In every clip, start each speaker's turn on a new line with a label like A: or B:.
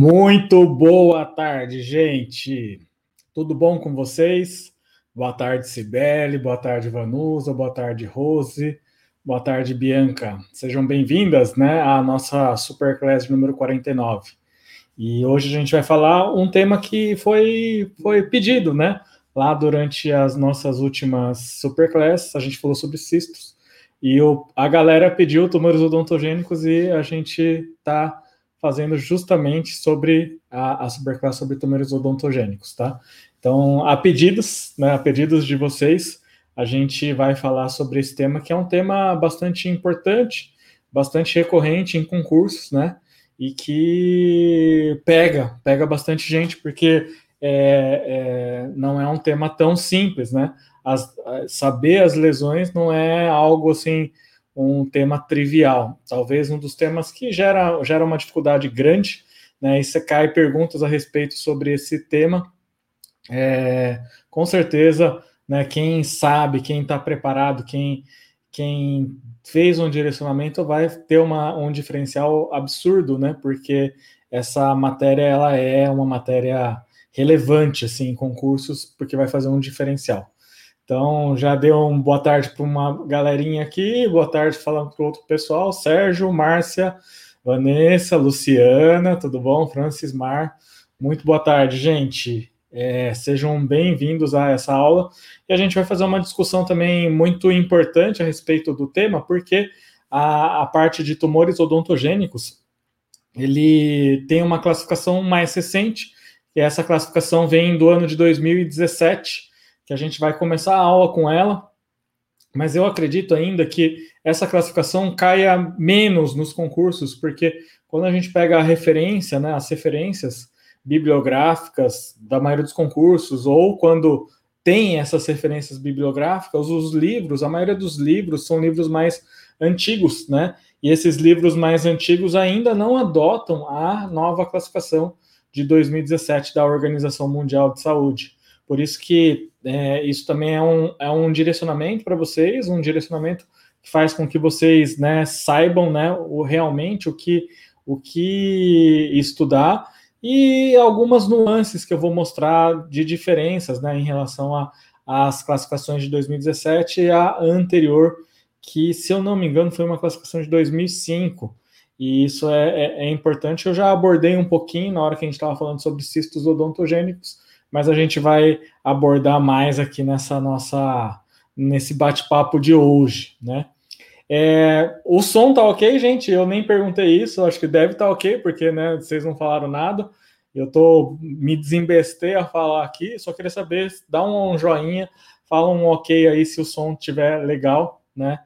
A: Muito boa tarde, gente. Tudo bom com vocês? Boa tarde, Cibele. Boa tarde, Vanusa. Boa tarde, Rose. Boa tarde, Bianca. Sejam bem-vindas né, à nossa Superclass número 49. E hoje a gente vai falar um tema que foi, foi pedido, né? Lá durante as nossas últimas Superclass, a gente falou sobre cistos. E o, a galera pediu tumores odontogênicos e a gente está fazendo justamente sobre a, a superclass sobre tumores odontogênicos, tá? Então, a pedidos, né, a pedidos de vocês, a gente vai falar sobre esse tema, que é um tema bastante importante, bastante recorrente em concursos, né? E que pega, pega bastante gente, porque é, é, não é um tema tão simples, né? As, saber as lesões não é algo assim um tema trivial, talvez um dos temas que gera, gera uma dificuldade grande, né? E você cai perguntas a respeito sobre esse tema. É, com certeza, né, quem sabe, quem está preparado, quem, quem fez um direcionamento vai ter uma, um diferencial absurdo, né? Porque essa matéria ela é uma matéria relevante assim em concursos, porque vai fazer um diferencial. Então, já deu um boa tarde para uma galerinha aqui, boa tarde falando para outro pessoal, Sérgio, Márcia, Vanessa, Luciana, tudo bom? Francis Mar, muito boa tarde, gente. É, sejam bem-vindos a essa aula e a gente vai fazer uma discussão também muito importante a respeito do tema, porque a, a parte de tumores odontogênicos ele tem uma classificação mais recente, e essa classificação vem do ano de 2017 que a gente vai começar a aula com ela, mas eu acredito ainda que essa classificação caia menos nos concursos, porque quando a gente pega a referência, né, as referências bibliográficas da maioria dos concursos, ou quando tem essas referências bibliográficas, os livros, a maioria dos livros são livros mais antigos, né? E esses livros mais antigos ainda não adotam a nova classificação de 2017 da Organização Mundial de Saúde. Por isso que é, isso também é um, é um direcionamento para vocês, um direcionamento que faz com que vocês né, saibam né, o, realmente o que, o que estudar e algumas nuances que eu vou mostrar de diferenças né, em relação às classificações de 2017 e a anterior, que, se eu não me engano, foi uma classificação de 2005. E isso é, é, é importante. Eu já abordei um pouquinho na hora que a gente estava falando sobre cistos odontogênicos, mas a gente vai abordar mais aqui nessa nossa nesse bate-papo de hoje, né? É, o som tá ok, gente? Eu nem perguntei isso, acho que deve estar tá ok, porque né, vocês não falaram nada. Eu tô me desembestei a falar aqui, só queria saber, dá um, joinha, fala um ok aí se o som estiver legal, né?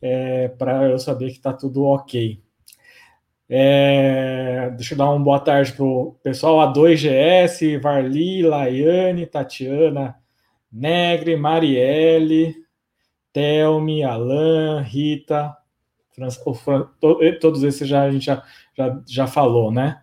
A: É, para eu saber que tá tudo ok. É, deixa eu dar uma boa tarde para o pessoal A2GS, Varli, Laiane, Tatiana, Negre, Marielle, Telmi, Alan, Rita, todos esses já, a gente já, já, já falou, né?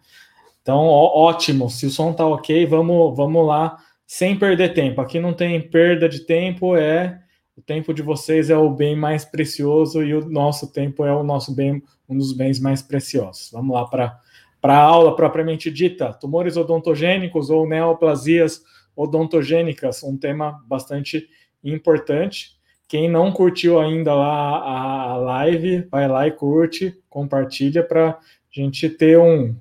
A: Então, ó, ótimo. Se o som tá ok, vamos, vamos lá, sem perder tempo. Aqui não tem perda de tempo, é o tempo de vocês é o bem mais precioso e o nosso tempo é o nosso bem, um dos bens mais preciosos. Vamos lá para a aula propriamente dita: tumores odontogênicos ou neoplasias odontogênicas, um tema bastante importante. Quem não curtiu ainda lá a live, vai lá e curte, compartilha para a gente ter um,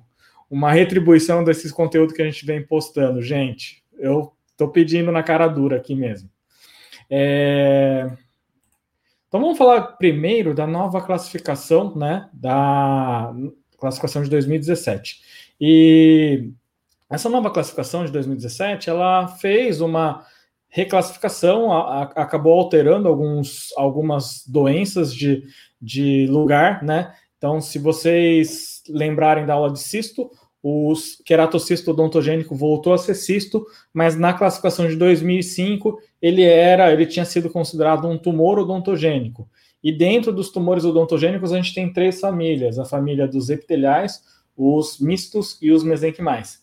A: uma retribuição desses conteúdos que a gente vem postando. Gente, eu estou pedindo na cara dura aqui mesmo. É... Então vamos falar primeiro da nova classificação, né, da classificação de 2017. E essa nova classificação de 2017, ela fez uma reclassificação, a, a, acabou alterando alguns, algumas doenças de, de lugar, né? Então, se vocês lembrarem da aula de cisto, o queratocisto odontogênico voltou a ser cisto, mas na classificação de 2005 ele era, ele tinha sido considerado um tumor odontogênico. E dentro dos tumores odontogênicos a gente tem três famílias: a família dos epiteliais, os mistos e os mesenquimais.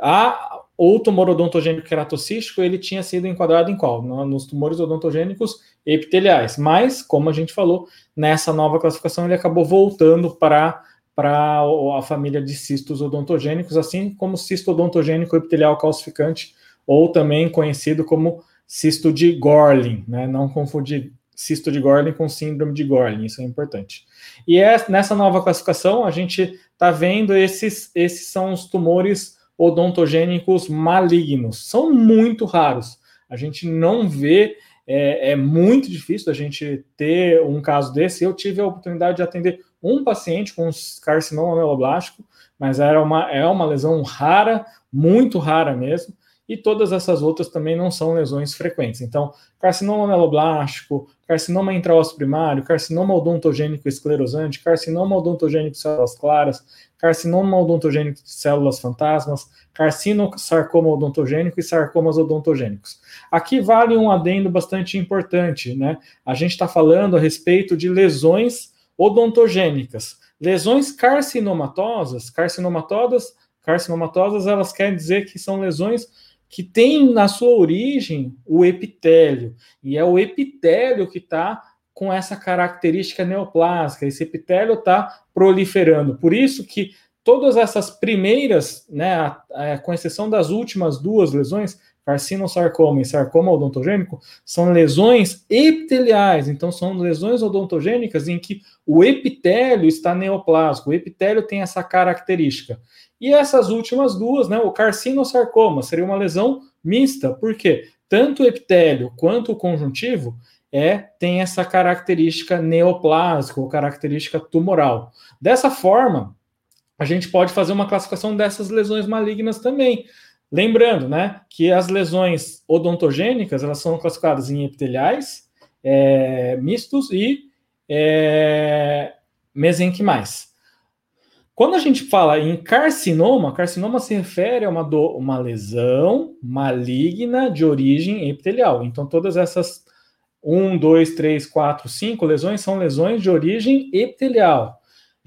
A: A, o tumor odontogênico queratocístico ele tinha sido enquadrado em qual? Nos tumores odontogênicos epiteliais. Mas, como a gente falou, nessa nova classificação ele acabou voltando para para a família de cistos odontogênicos, assim como cisto odontogênico epitelial calcificante, ou também conhecido como cisto de Gorlin, né? Não confundir cisto de Gorlin com síndrome de Gorlin, isso é importante. E é, nessa nova classificação, a gente está vendo esses, esses são os tumores odontogênicos malignos. São muito raros. A gente não vê, é, é muito difícil a gente ter um caso desse. Eu tive a oportunidade de atender um paciente com carcinoma meloblástico, mas era uma, é uma lesão rara, muito rara mesmo e todas essas outras também não são lesões frequentes. Então, carcinoma meloblástico, carcinoma intraósseo primário, carcinoma odontogênico esclerosante, carcinoma odontogênico de células claras, carcinoma odontogênico de células fantasmas, carcinosarcoma odontogênico e sarcomas odontogênicos. Aqui vale um adendo bastante importante, né? A gente está falando a respeito de lesões odontogênicas. Lesões carcinomatosas, carcinomatosas, carcinomatosas, elas querem dizer que são lesões que tem na sua origem o epitélio, e é o epitélio que está com essa característica neoplásica, esse epitélio está proliferando. Por isso que todas essas primeiras, né, com exceção das últimas duas lesões, carcinosarcoma e sarcoma odontogênico, são lesões epiteliais, então são lesões odontogênicas em que o epitélio está neoplásico, o epitélio tem essa característica. E essas últimas duas, né, o carcinosarcoma, seria uma lesão mista, porque tanto o epitélio quanto o conjuntivo é tem essa característica neoplásica ou característica tumoral. Dessa forma, a gente pode fazer uma classificação dessas lesões malignas também. Lembrando, né, que as lesões odontogênicas elas são classificadas em epiteliais, é, mistos e é, mesenquimais. Quando a gente fala em carcinoma, carcinoma se refere a uma, do, uma lesão maligna de origem epitelial. Então, todas essas 1, 2, 3, 4, 5 lesões são lesões de origem epitelial.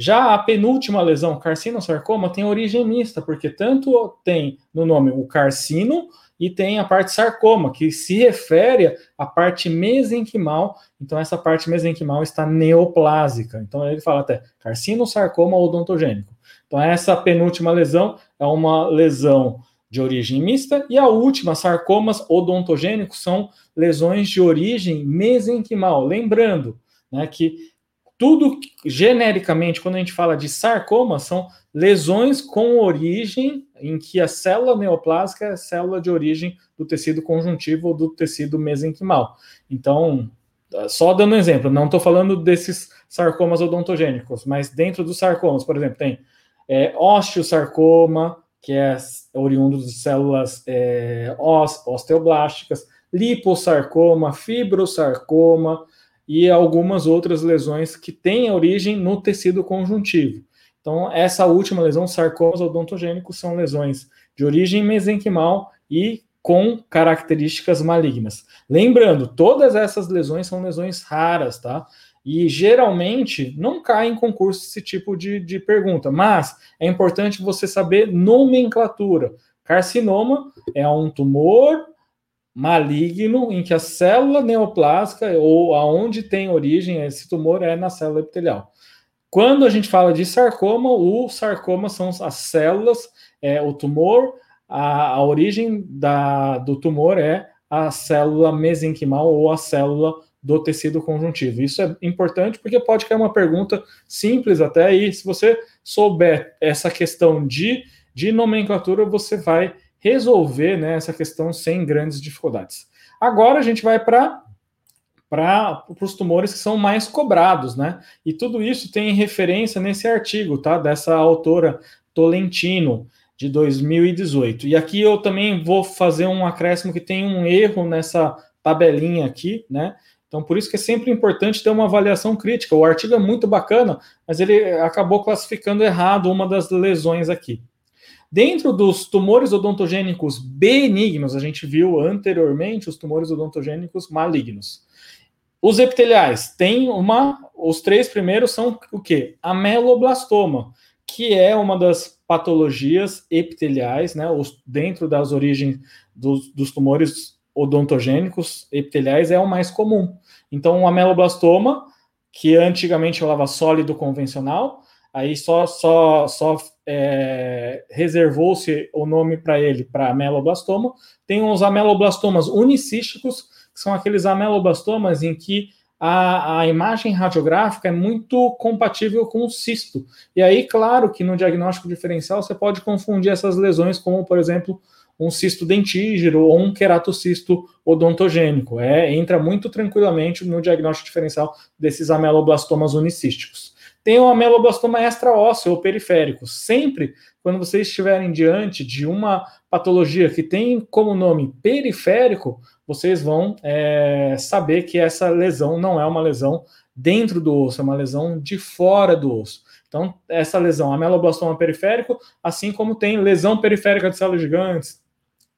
A: Já a penúltima lesão, carcinosarcoma, tem origem mista, porque tanto tem no nome o carcino e tem a parte sarcoma, que se refere à parte mesenquimal. Então, essa parte mesenquimal está neoplásica. Então, ele fala até carcinosarcoma odontogênico. Então, essa penúltima lesão é uma lesão de origem mista, e a última, sarcomas odontogênicos, são lesões de origem mesenquimal. Lembrando né, que tudo genericamente, quando a gente fala de sarcoma, são lesões com origem em que a célula neoplásica é a célula de origem do tecido conjuntivo ou do tecido mesenquimal. Então, só dando um exemplo, não estou falando desses sarcomas odontogênicos, mas dentro dos sarcomas, por exemplo, tem é, osteosarcoma, que é oriundo de células é, osteoblásticas, liposarcoma, fibrosarcoma, e algumas outras lesões que têm origem no tecido conjuntivo. Então, essa última lesão, sarcomas odontogênicos, são lesões de origem mesenquimal e com características malignas. Lembrando, todas essas lesões são lesões raras, tá? E geralmente não cai em concurso esse tipo de, de pergunta, mas é importante você saber nomenclatura. Carcinoma é um tumor maligno em que a célula neoplásica ou aonde tem origem esse tumor é na célula epitelial. Quando a gente fala de sarcoma, o sarcoma são as células, é, o tumor, a, a origem da, do tumor é a célula mesenquimal ou a célula do tecido conjuntivo. Isso é importante porque pode cair uma pergunta simples até aí. Se você souber essa questão de, de nomenclatura, você vai resolver né, essa questão sem grandes dificuldades. Agora a gente vai para para os tumores que são mais cobrados, né? E tudo isso tem referência nesse artigo, tá? Dessa autora Tolentino, de 2018. E aqui eu também vou fazer um acréscimo que tem um erro nessa tabelinha aqui, né? Então, por isso que é sempre importante ter uma avaliação crítica. O artigo é muito bacana, mas ele acabou classificando errado uma das lesões aqui. Dentro dos tumores odontogênicos benignos, a gente viu anteriormente os tumores odontogênicos malignos. Os epiteliais têm uma. Os três primeiros são o quê? Ameloblastoma, que é uma das patologias epiteliais, né? Os, dentro das origens dos, dos tumores odontogênicos epiteliais é o mais comum. Então, o ameloblastoma, que antigamente falava sólido convencional, aí só, só, só é, reservou-se o nome para ele, para ameloblastoma. Tem os ameloblastomas unicísticos, que são aqueles ameloblastomas em que a, a, imagem radiográfica é muito compatível com o cisto. E aí, claro que no diagnóstico diferencial você pode confundir essas lesões, como, por exemplo, um cisto dentígero ou um queratocisto odontogênico. É, entra muito tranquilamente no diagnóstico diferencial desses ameloblastomas unicísticos. Tem o ameloblastoma extraósseo ou periférico. Sempre quando vocês estiverem diante de uma patologia que tem como nome periférico, vocês vão é, saber que essa lesão não é uma lesão dentro do osso, é uma lesão de fora do osso. Então, essa lesão, ameloblastoma periférico, assim como tem lesão periférica de células gigantes,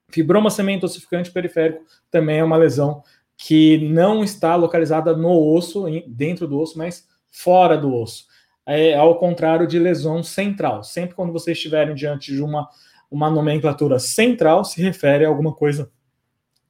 A: fibroma cemento ossificante periférico, também é uma lesão que não está localizada no osso, dentro do osso, mas fora do osso. É ao contrário de lesão central. Sempre quando vocês estiverem diante de uma, uma nomenclatura central, se refere a alguma coisa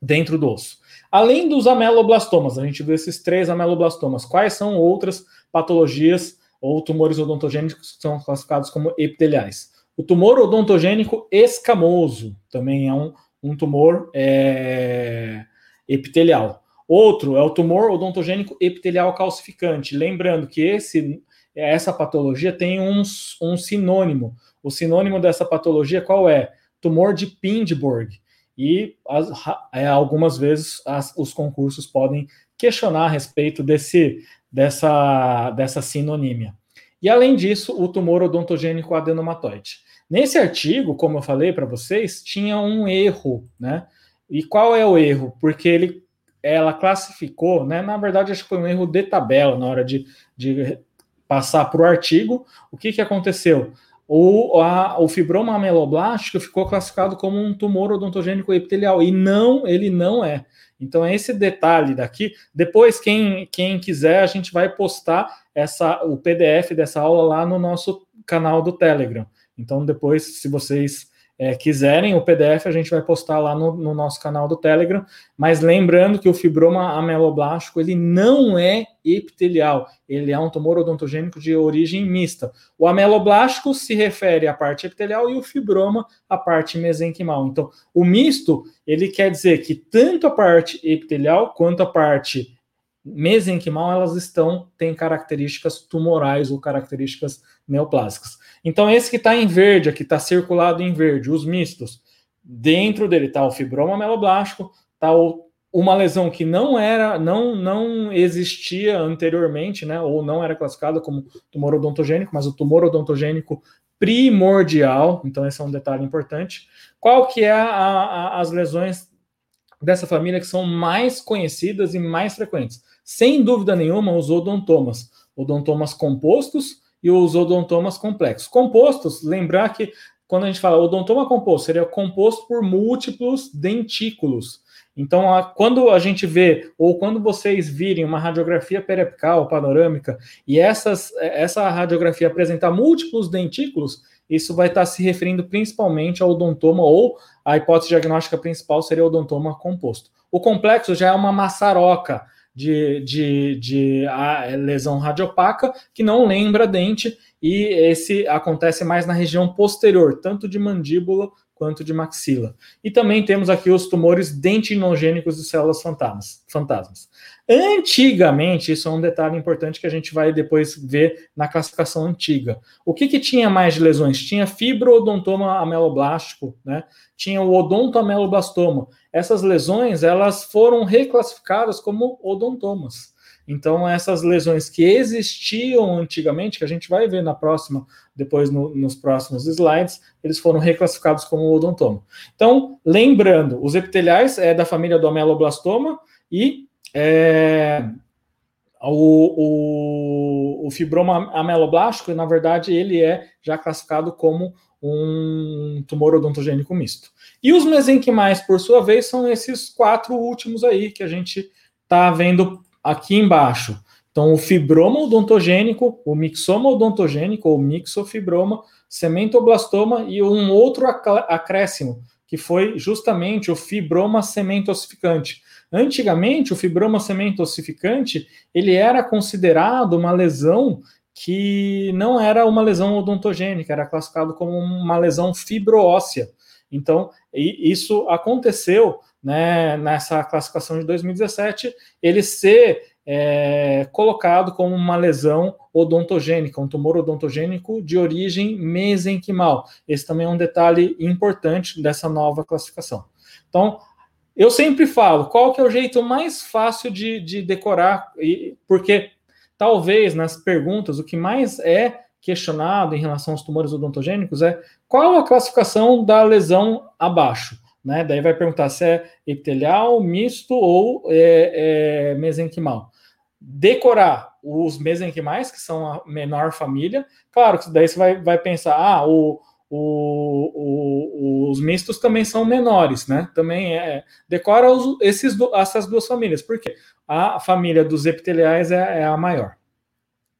A: dentro do osso. Além dos ameloblastomas, a gente viu esses três ameloblastomas. Quais são outras patologias ou tumores odontogênicos que são classificados como epiteliais? O tumor odontogênico escamoso também é um, um tumor é, epitelial. Outro é o tumor odontogênico epitelial calcificante. Lembrando que esse, essa patologia tem um, um sinônimo. O sinônimo dessa patologia qual é? Tumor de Pindborg e as, é, algumas vezes as, os concursos podem questionar a respeito desse, dessa, dessa sinonímia. E além disso, o tumor odontogênico adenomatoide. Nesse artigo, como eu falei para vocês, tinha um erro, né? E qual é o erro? Porque ele, ela classificou, né? Na verdade, acho que foi um erro de tabela na hora de, de passar para o artigo. O que, que aconteceu? o, a, o fibroma ameloblástico ficou classificado como um tumor odontogênico epitelial, e não, ele não é. Então, é esse detalhe daqui. Depois, quem, quem quiser, a gente vai postar essa, o PDF dessa aula lá no nosso canal do Telegram. Então, depois, se vocês é, quiserem, o PDF a gente vai postar lá no, no, nosso canal do Telegram. Mas lembrando que o fibroma ameloblástico ele não é epitelial, ele é um tumor odontogênico de origem mista. O ameloblástico se refere à parte epitelial e o fibroma à parte mesenquimal. Então, o misto ele quer dizer que tanto a parte epitelial quanto a parte mesenquimal elas estão têm características tumorais ou características neoplásicas. Então, esse que está em verde, aqui está circulado em verde, os mistos, dentro dele está o fibroma meloblástico, está uma lesão que não era, não, não existia anteriormente, né, ou não era classificada como tumor odontogênico, mas o tumor odontogênico primordial, então esse é um detalhe importante. Qual que é a, a, as lesões dessa família que são mais conhecidas e mais frequentes? Sem dúvida nenhuma, os odontomas. Odontomas compostos, e os odontomas complexos. Compostos, lembrar que quando a gente fala odontoma composto, seria composto por múltiplos dentículos. Então, a, quando a gente vê, ou quando vocês virem uma radiografia periapical panorâmica, e essas, essa radiografia apresentar múltiplos dentículos, isso vai estar se referindo principalmente ao odontoma, ou a hipótese diagnóstica principal seria odontoma composto. O complexo já é uma maçaroca, de, de, de lesão radiopaca que não lembra dente e esse acontece mais na região posterior, tanto de mandíbula quanto de maxila. E também temos aqui os tumores dentinogênicos de células fantasmas. fantasmas. Antigamente, isso é um detalhe importante que a gente vai depois ver na classificação antiga. O que, que tinha mais de lesões? Tinha fibroodontoma ameloblástico, né? tinha o odontoameloblastoma. Essas lesões elas foram reclassificadas como odontomas. Então, essas lesões que existiam antigamente, que a gente vai ver na próxima, depois no, nos próximos slides, eles foram reclassificados como odontoma. Então, lembrando, os epiteliais é da família do ameloblastoma e é, o, o, o, fibroma ameloblástico, na verdade, ele é já classificado como um tumor odontogênico misto. E os mesenquimais, por sua vez, são esses quatro últimos aí que a gente está vendo aqui embaixo. Então, o fibroma odontogênico, o mixoma odontogênico, ou mixofibroma, sementoblastoma e um outro acréscimo, que foi justamente o fibroma semento ossificante. Antigamente, o fibroma semento ossificante, ele era considerado uma lesão que não era uma lesão odontogênica, era classificado como uma lesão fibroóssea. Então, isso aconteceu né, nessa classificação de 2017, ele ser é, colocado como uma lesão odontogênica, um tumor odontogênico de origem mesenquimal. Esse também é um detalhe importante dessa nova classificação. Então, eu sempre falo, qual que é o jeito mais fácil de, de decorar, porque talvez nas perguntas o que mais é questionado em relação aos tumores odontogênicos é qual a classificação da lesão abaixo. Né? Daí vai perguntar se é epitelial, misto ou é, é, mesenquimal. Decorar os mesenquimais, que são a menor família. Claro que daí você vai, vai pensar, ah, o, o, o, os mistos também são menores, né? Também é. Decora os, esses, essas duas famílias, porque a família dos epiteliais é, é a maior.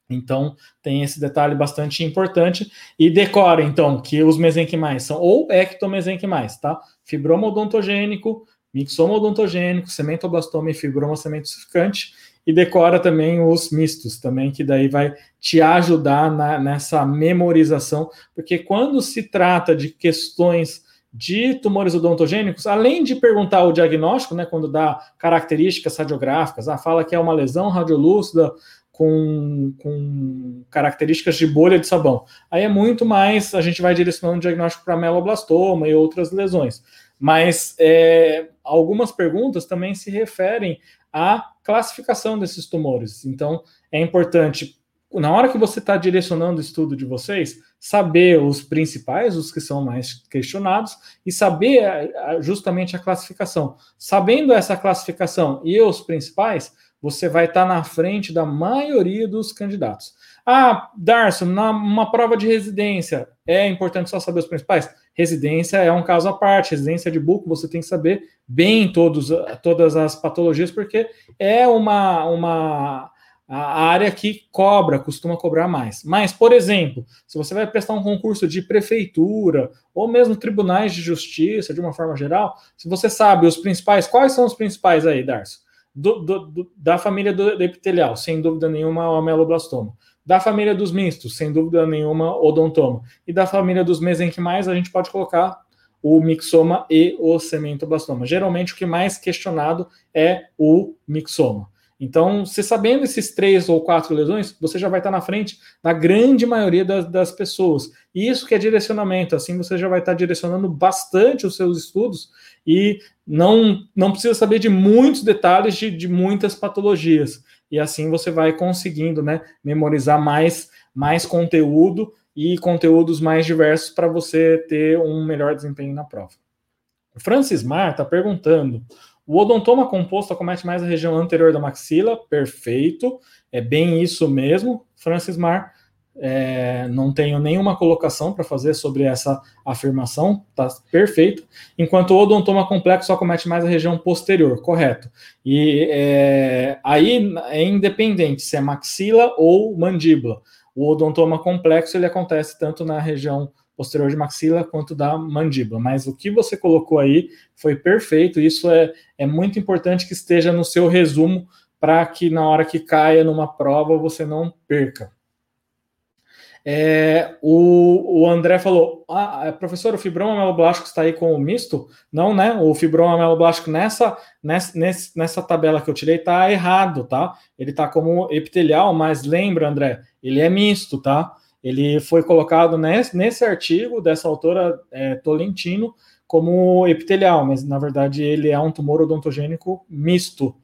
A: Então, tem esse detalhe bastante importante. E decora, então, que os mesenquimais são ou ectomesenquimais, tá? Fibroma odontogênico, mixoma odontogênico, cementoblastoma e fibroma cementosificante. E decora também os mistos, também, que daí vai te ajudar na, nessa memorização, porque quando se trata de questões de tumores odontogênicos, além de perguntar o diagnóstico, né, quando dá características radiográficas, ah, fala que é uma lesão radiolúcida com, com características de bolha de sabão. Aí é muito mais, a gente vai direcionando o diagnóstico para meloblastoma e outras lesões. Mas é, algumas perguntas também se referem à classificação desses tumores. Então, é importante, na hora que você está direcionando o estudo de vocês, saber os principais, os que são mais questionados, e saber justamente a classificação. Sabendo essa classificação e os principais, você vai estar na frente da maioria dos candidatos. Ah, Darcio, numa prova de residência, é importante só saber os principais? Residência é um caso à parte, residência de buco, você tem que saber bem todos, todas as patologias, porque é uma, uma área que cobra, costuma cobrar mais. Mas, por exemplo, se você vai prestar um concurso de prefeitura ou mesmo tribunais de justiça, de uma forma geral, se você sabe os principais, quais são os principais aí, Darcio? Do, do, do, da família do, epitelial, sem dúvida nenhuma, o ameloblastoma. Da família dos mistos, sem dúvida nenhuma, odontoma. E da família dos mesenquimais, a gente pode colocar o mixoma e o cementoblastoma. Geralmente, o que mais questionado é o mixoma. Então, se sabendo esses três ou quatro lesões, você já vai estar na frente da grande maioria das, das, pessoas. E isso que é direcionamento, assim você já vai estar direcionando bastante os seus estudos e não, não precisa saber de muitos detalhes de, de muitas patologias. E assim você vai conseguindo né, memorizar mais, mais conteúdo e conteúdos mais diversos para você ter um melhor desempenho na prova. O Francis Mar está perguntando o odontoma composto acomete mais a região anterior da maxila, perfeito, é bem isso mesmo, Francis Mar. É, não tenho nenhuma colocação para fazer sobre essa afirmação, tá perfeito. Enquanto o odontoma complexo acomete mais a região posterior, correto. E é, aí é independente se é maxila ou mandíbula. O odontoma complexo ele acontece tanto na região posterior de maxila quanto da mandíbula. Mas o que você colocou aí foi perfeito. Isso é, é muito importante que esteja no seu resumo para que na hora que caia numa prova você não perca. É, o, o André falou: ah, é, professor, o fibroma meloblástico está aí com o misto? Não, né? O fibroma meloblástico nessa, nessa, nessa tabela que eu tirei está errado, tá? Ele está como epitelial, mas lembra, André, ele é misto, tá? Ele foi colocado nesse, nesse artigo dessa autora é, Tolentino como epitelial, mas na verdade ele é um tumor odontogênico misto.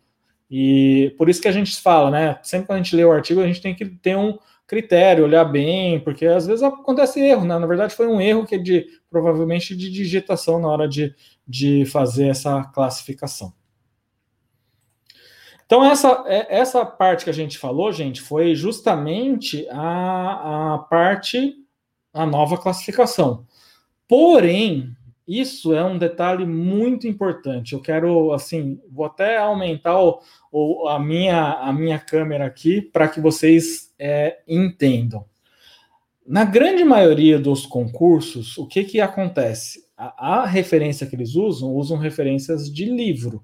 A: E por isso que a gente fala, né? Sempre que a gente lê o artigo, a gente tem que ter um critério, olhar bem, porque às vezes acontece erro, né? Na verdade, foi um erro que é de provavelmente de digitação na hora de, de fazer essa classificação. Então, essa, é, essa parte que a gente falou, gente, foi justamente a, a parte, a nova classificação. Porém, isso é um detalhe muito importante. Eu quero, assim, vou até aumentar o, o a, minha, a minha câmera aqui para que vocês é, entendam. Na grande maioria dos concursos, o que, que acontece? A, a referência que eles usam, usam referências de livro.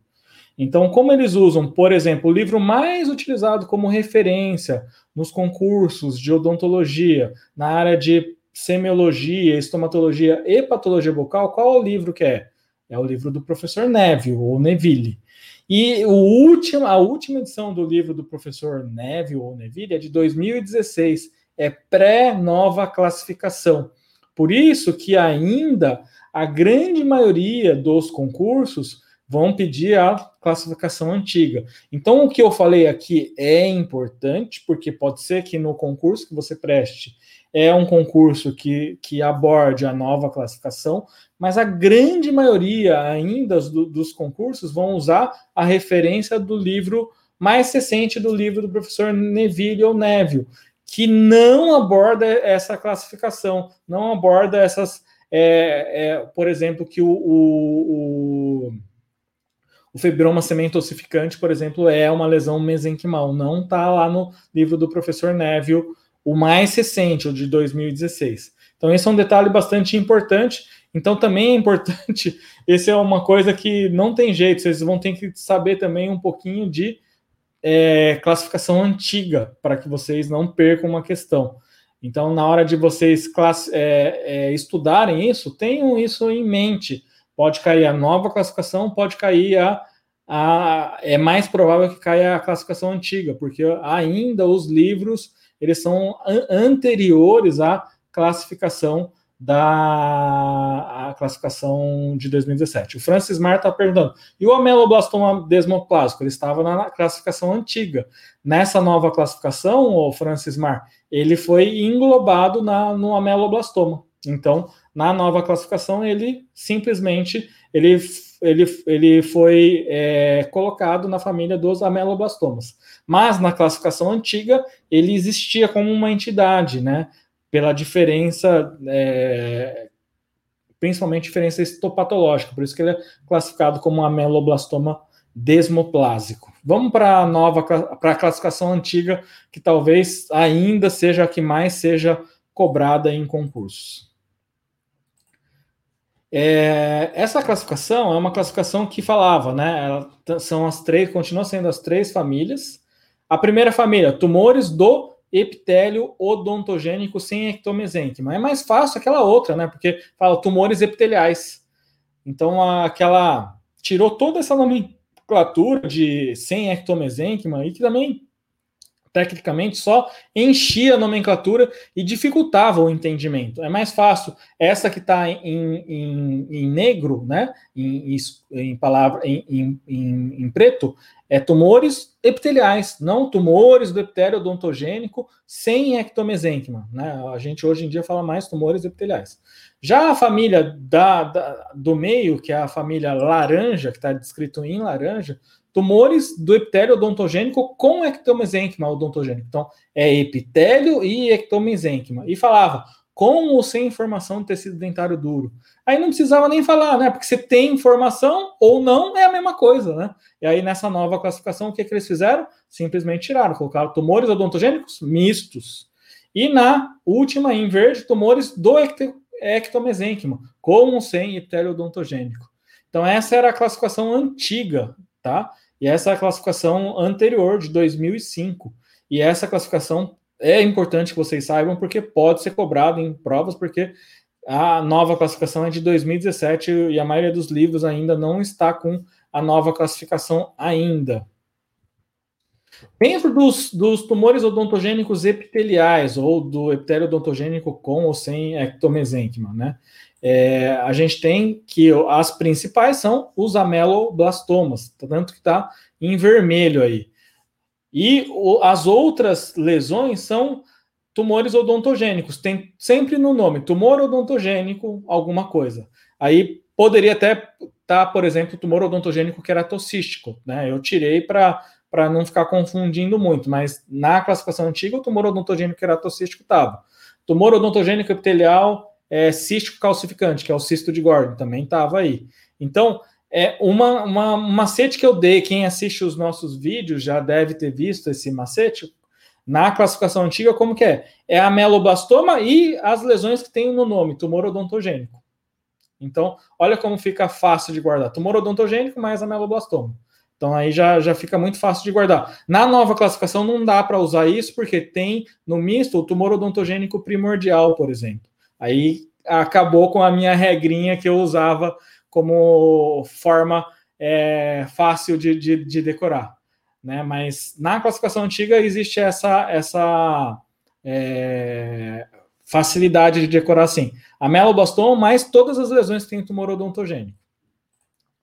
A: Então, como eles usam, por exemplo, o livro mais utilizado como referência nos concursos de odontologia, na área de semiologia, estomatologia e patologia bucal, qual é o livro que é? É o livro do professor Neville, ou Neville. E o último, a última edição do livro do professor Neville, ou Neville, é de 2016, é pré-nova classificação. Por isso que ainda a grande maioria dos concursos vão pedir a classificação antiga. Então, o que eu falei aqui é importante, porque pode ser que no concurso que você preste é um concurso que, que aborde a nova classificação, mas a grande maioria ainda do, dos concursos vão usar a referência do livro mais recente do livro do professor Neville ou Neville, que não aborda essa classificação, não aborda essas, é, é, por exemplo, que o, o, o, o fibroma sementocificante, por exemplo, é uma lesão mesenquimal, não está lá no livro do professor Neville o mais recente, o de 2016. Então, esse é um detalhe bastante importante. Então, também é importante, esse é uma coisa que não tem jeito, vocês vão ter que saber também um pouquinho de é, classificação antiga, para que vocês não percam uma questão. Então, na hora de vocês class, é, é, estudarem isso, tenham isso em mente. Pode cair a nova classificação, pode cair a, a. É mais provável que caia a classificação antiga, porque ainda os livros eles são anteriores à classificação da classificação de 2017. O Francis Mar está perguntando, e o ameloblastoma desmoplásico? Ele estava na classificação antiga. Nessa nova classificação, o Francis Mar, ele foi englobado na, no ameloblastoma. Então, na nova classificação, ele simplesmente ele, ele, ele foi é, colocado na família dos ameloblastomas. Mas na classificação antiga, ele existia como uma entidade, né? Pela diferença, é, principalmente diferença histopatológica, por isso que ele é classificado como ameloblastoma desmoplásico. Vamos para a nova, para a classificação antiga, que talvez ainda seja a que mais seja cobrada em concursos. É, essa classificação é uma classificação que falava, né? Ela, são as três, continua sendo as três famílias. A primeira família, tumores do epitélio odontogênico sem ectomesênquima. É mais fácil aquela outra, né? Porque fala tumores epiteliais. Então, aquela tirou toda essa nomenclatura de sem ectomesênquima e que também tecnicamente só enchia a nomenclatura e dificultava o entendimento. É mais fácil essa que está em, em, em, negro, né? Em, em palavra em, em, preto, é tumores epiteliais, não tumores do epitélio odontogênico sem ectomesênquima. Né? A gente hoje em dia fala mais tumores epiteliais. Já a família da, da do meio, que é a família laranja, que está descrito em laranja, tumores do epitélio odontogênico com ectomesênquima odontogênico. Então, é epitélio e ectomesênquima. E falava com ou sem formação de tecido dentário duro. Aí não precisava nem falar, né? Porque se tem informação ou não, é a mesma coisa, né? E aí nessa nova classificação, o que, que eles fizeram? Simplesmente tiraram, colocaram tumores odontogênicos mistos. E na última, em verde, tumores do ectomesênquima, com ou sem epitélio odontogênico. Então essa era a classificação antiga, tá? E essa é a classificação anterior, de 2005. E essa classificação é importante que vocês saibam, porque pode ser cobrado em provas, porque a nova classificação é de 2017 e a maioria dos livros ainda não está com a nova classificação ainda. Dentro dos, dos tumores odontogênicos epiteliais, ou do epitélio odontogênico com ou sem ectomesênquima, né? É, a gente tem que as principais são os ameloblastomas, tanto que está em vermelho aí. E o, as outras lesões são tumores odontogênicos, tem sempre no nome, tumor odontogênico, alguma coisa. Aí poderia até estar, tá, por exemplo, tumor odontogênico queratocístico, né? Eu tirei para para não ficar confundindo muito, mas na classificação antiga o tumor odontogênico queratocístico estava. Tumor odontogênico epitelial é, cístico calcificante, que é o cisto de Gordon, também estava aí. Então, é uma, uma um macete que eu dei, quem assiste os nossos vídeos já deve ter visto esse macete, na classificação antiga, como que é? É a meloblastoma e as lesões que tem no nome, tumor odontogênico. Então, olha como fica fácil de guardar. Tumor odontogênico mais ameloblastoma. Então aí já, já fica muito fácil de guardar. Na nova classificação não dá para usar isso, porque tem no misto o tumor odontogênico primordial, por exemplo. Aí acabou com a minha regrinha que eu usava como forma é, fácil de, de, de, decorar. Né? Mas na classificação antiga existe essa, essa é, facilidade de decorar assim. Ameloblastoma mais todas as lesões que têm tumor odontogênico.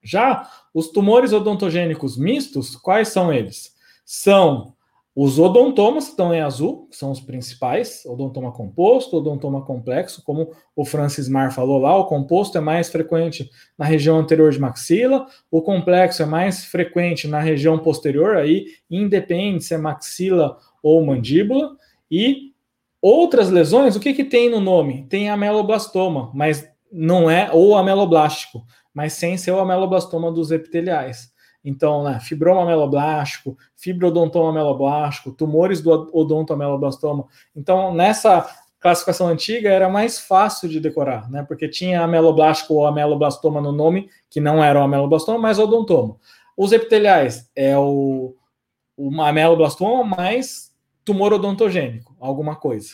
A: Já os tumores odontogênicos mistos, quais são eles? São os odontomas, que estão em azul, são os principais, odontoma composto, odontoma complexo, como o Francis Mar falou lá, o composto é mais frequente na região anterior de maxila, o complexo é mais frequente na região posterior, aí independe se é maxila ou mandíbula, e outras lesões, o que, que tem no nome? Tem ameloblastoma, mas não é, ou ameloblástico, mas sem ser o ameloblastoma dos epiteliais. Então, né, fibroma ameloblástico, fibrodontoma ameloblástico, tumores do odontoameloblastoma. Então, nessa classificação antiga era mais fácil de decorar, né? Porque tinha ameloblástico ou ameloblastoma no nome, que não era o ameloblastoma, mas odontoma. Os epiteliais é o, o ameloblastoma mais tumor odontogênico, alguma coisa.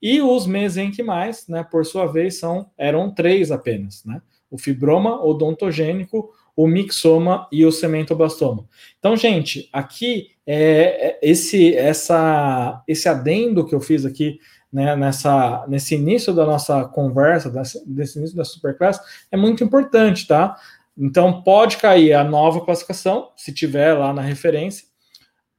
A: E os mesenquimais, né, por sua vez, são eram três apenas, né? O fibroma odontogênico, o mixoma e o cementoblastoma. Então, gente, aqui é, é esse essa esse adendo que eu fiz aqui né, nessa nesse início da nossa conversa, desse, início da superclass, é muito importante, tá? Então, pode cair a nova classificação, se tiver lá na referência,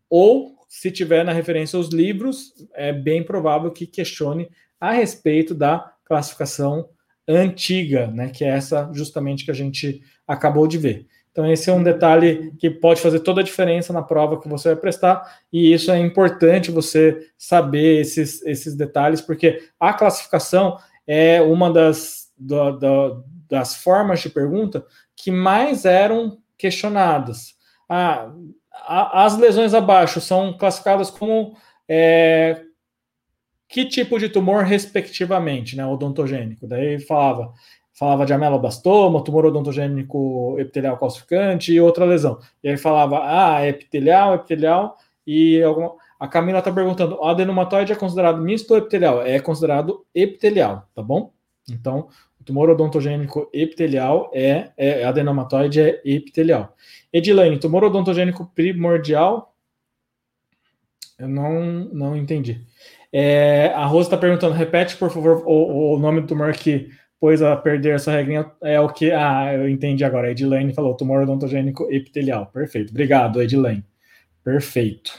A: ou se tiver na referência os livros, é bem provável que questione a respeito da classificação antiga, né, que é essa justamente que a gente acabou de ver. Então, esse é um detalhe que pode fazer toda a diferença na prova que você vai prestar, e isso é importante você saber esses, esses detalhes, porque a classificação é uma das, do, do, das formas de pergunta que mais eram questionadas. Ah, as lesões abaixo são classificadas como é, que tipo de tumor, respectivamente, né, odontogênico. Daí falava, falava de ameloblastoma, tumor odontogênico epitelial calcificante e outra lesão. E aí falava, ah, é epitelial, epitelial, e alguma... a Camila está perguntando, o adenomatoide é considerado misto ou epitelial? É considerado epitelial, tá bom? Então, o tumor odontogênico epitelial é, é adenomatoide é epitelial. Edilane, tumor odontogênico primordial? Eu não, não entendi. É, a Rosa está perguntando, repete, por favor, o, o, nome do tumor que pôs a perder essa regrinha é o que. Ah, eu entendi agora. A Edilane falou tumor odontogênico epitelial. Perfeito. Obrigado, Edilane. Perfeito.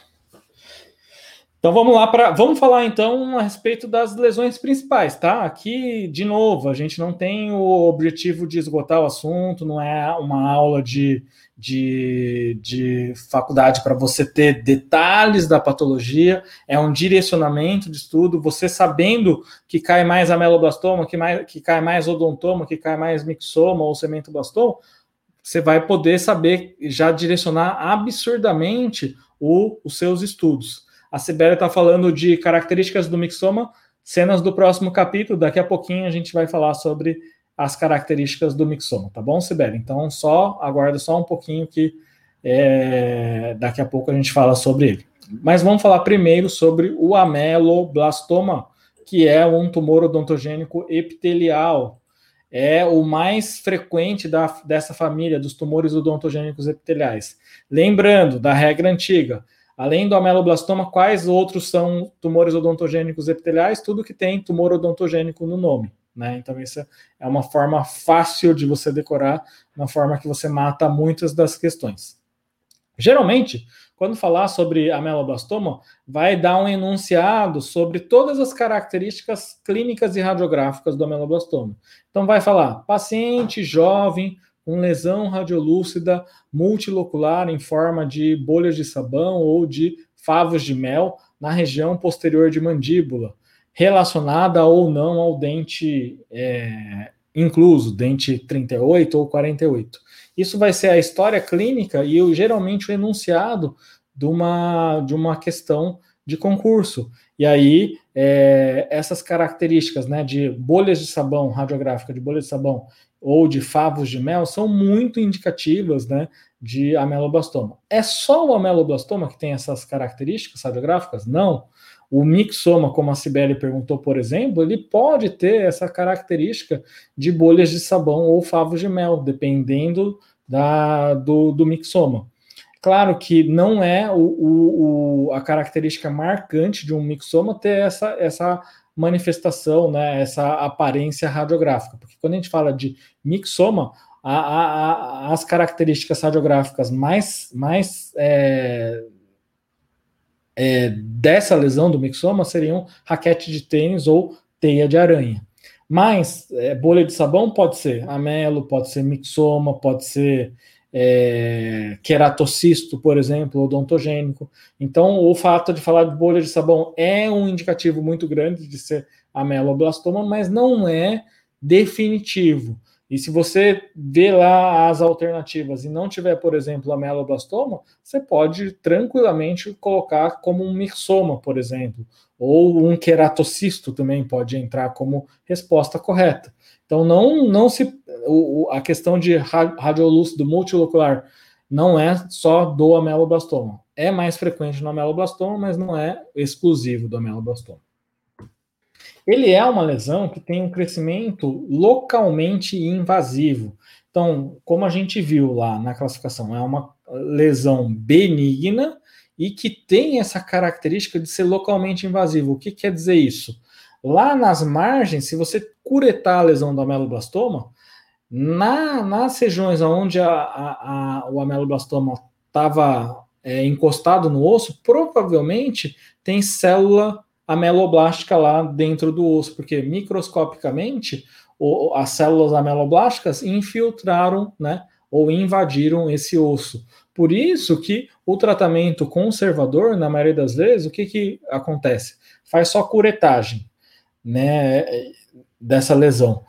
A: Então vamos lá para. Vamos falar então a respeito das lesões principais, tá? Aqui, de novo, a gente não tem o objetivo de esgotar o assunto, não é uma aula de, de, de faculdade para você ter detalhes da patologia, é um direcionamento de estudo, você sabendo que cai mais ameloblastoma, que, mais, que cai mais odontoma, que cai mais mixoma ou cementoblastoma, você vai poder saber já direcionar absurdamente o, os seus estudos. A Sibéria está falando de características do mixoma, cenas do próximo capítulo. Daqui a pouquinho a gente vai falar sobre as características do mixoma, tá bom, Sibéria? Então, só aguarda só um pouquinho que é, daqui a pouco a gente fala sobre ele. Mas vamos falar primeiro sobre o ameloblastoma, que é um tumor odontogênico epitelial. É o mais frequente da, dessa família dos tumores odontogênicos epiteliais. Lembrando da regra antiga, Além do ameloblastoma, quais outros são tumores odontogênicos epiteliais? Tudo que tem tumor odontogênico no nome. Né? Então, isso é uma forma fácil de você decorar, uma forma que você mata muitas das questões. Geralmente, quando falar sobre ameloblastoma, vai dar um enunciado sobre todas as características clínicas e radiográficas do ameloblastoma. Então, vai falar paciente jovem com lesão radiolúcida multilocular em forma de bolhas de sabão ou de favos de mel na região posterior de mandíbula, relacionada ou não ao dente é, incluso, dente 38 ou 48. Isso vai ser a história clínica e geralmente o enunciado de uma, de uma questão de concurso. E aí, é, essas características né, de bolhas de sabão, radiográfica de bolha de sabão ou de favos de mel, são muito indicativas né, de ameloblastoma. É só o ameloblastoma que tem essas características radiográficas? Não. O mixoma, como a Cibele perguntou, por exemplo, ele pode ter essa característica de bolhas de sabão ou favos de mel, dependendo da, do, do mixoma. Claro que não é o, o, o, a característica marcante de um mixoma ter essa, essa manifestação, né, essa aparência radiográfica, porque quando a gente fala de mixoma, a, a, a, as características radiográficas mais, mais é, é, dessa lesão do mixoma seriam raquete de tênis ou teia de aranha. Mas é, bolha de sabão pode ser amelo, pode ser mixoma, pode ser é, queratocisto, por exemplo, odontogênico. Então, o fato de falar de bolha de sabão é um indicativo muito grande de ser ameloblastoma, mas não é definitivo. E se você vê lá as alternativas e não tiver, por exemplo, ameloblastoma, você pode tranquilamente colocar como um mixoma, por exemplo, ou um queratocisto também pode entrar como resposta correta. Então, não, não se. O, a questão de radiolúcido multilocular não é só do ameloblastoma. É mais frequente no ameloblastoma, mas não é exclusivo do ameloblastoma. Ele é uma lesão que tem um crescimento localmente invasivo. Então, como a gente viu lá na classificação, é uma lesão benigna e que tem essa característica de ser localmente invasivo. O que quer dizer isso? Lá nas margens, se você curetar a lesão do ameloblastoma, na, nas regiões onde a, a, a, o ameloblastoma estava é, encostado no osso, provavelmente tem célula ameloblástica lá dentro do osso, porque microscopicamente o, as células ameloblásticas infiltraram, né, ou invadiram esse osso. Por isso que o tratamento conservador, na maioria das vezes, o que, que acontece? Faz só curetagem né, dessa lesão.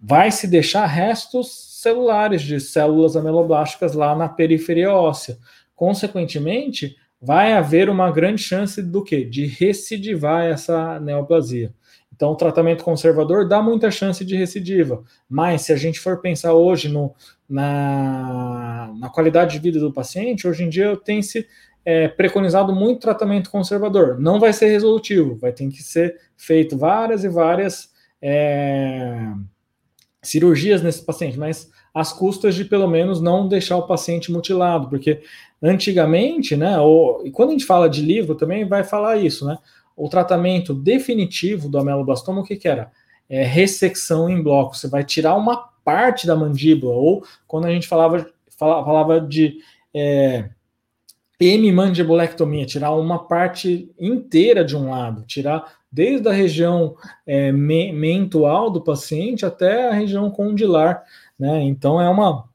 A: Vai se deixar restos celulares de células ameloblásticas lá na periferia óssea. Consequentemente, vai haver uma grande chance do que? De recidivar essa neoplasia. Então, o tratamento conservador dá muita chance de recidiva, mas se a gente for pensar hoje no, na, na qualidade de vida do paciente, hoje em dia tem se é, preconizado muito tratamento conservador. Não vai ser resolutivo, vai ter que ser feito várias e várias é, cirurgias nesse paciente, mas às custas de pelo menos não deixar o paciente mutilado, porque antigamente, né, ou, e quando a gente fala de livro também vai falar isso, né, o tratamento definitivo do ameloblastoma, o que, que era? É ressecção em bloco, você vai tirar uma parte da mandíbula, ou quando a gente falava, falava, de é, hemimandibulectomia, tirar uma parte inteira de um lado, tirar desde a região é, me, mental do paciente até a região condilar, né? Então é uma,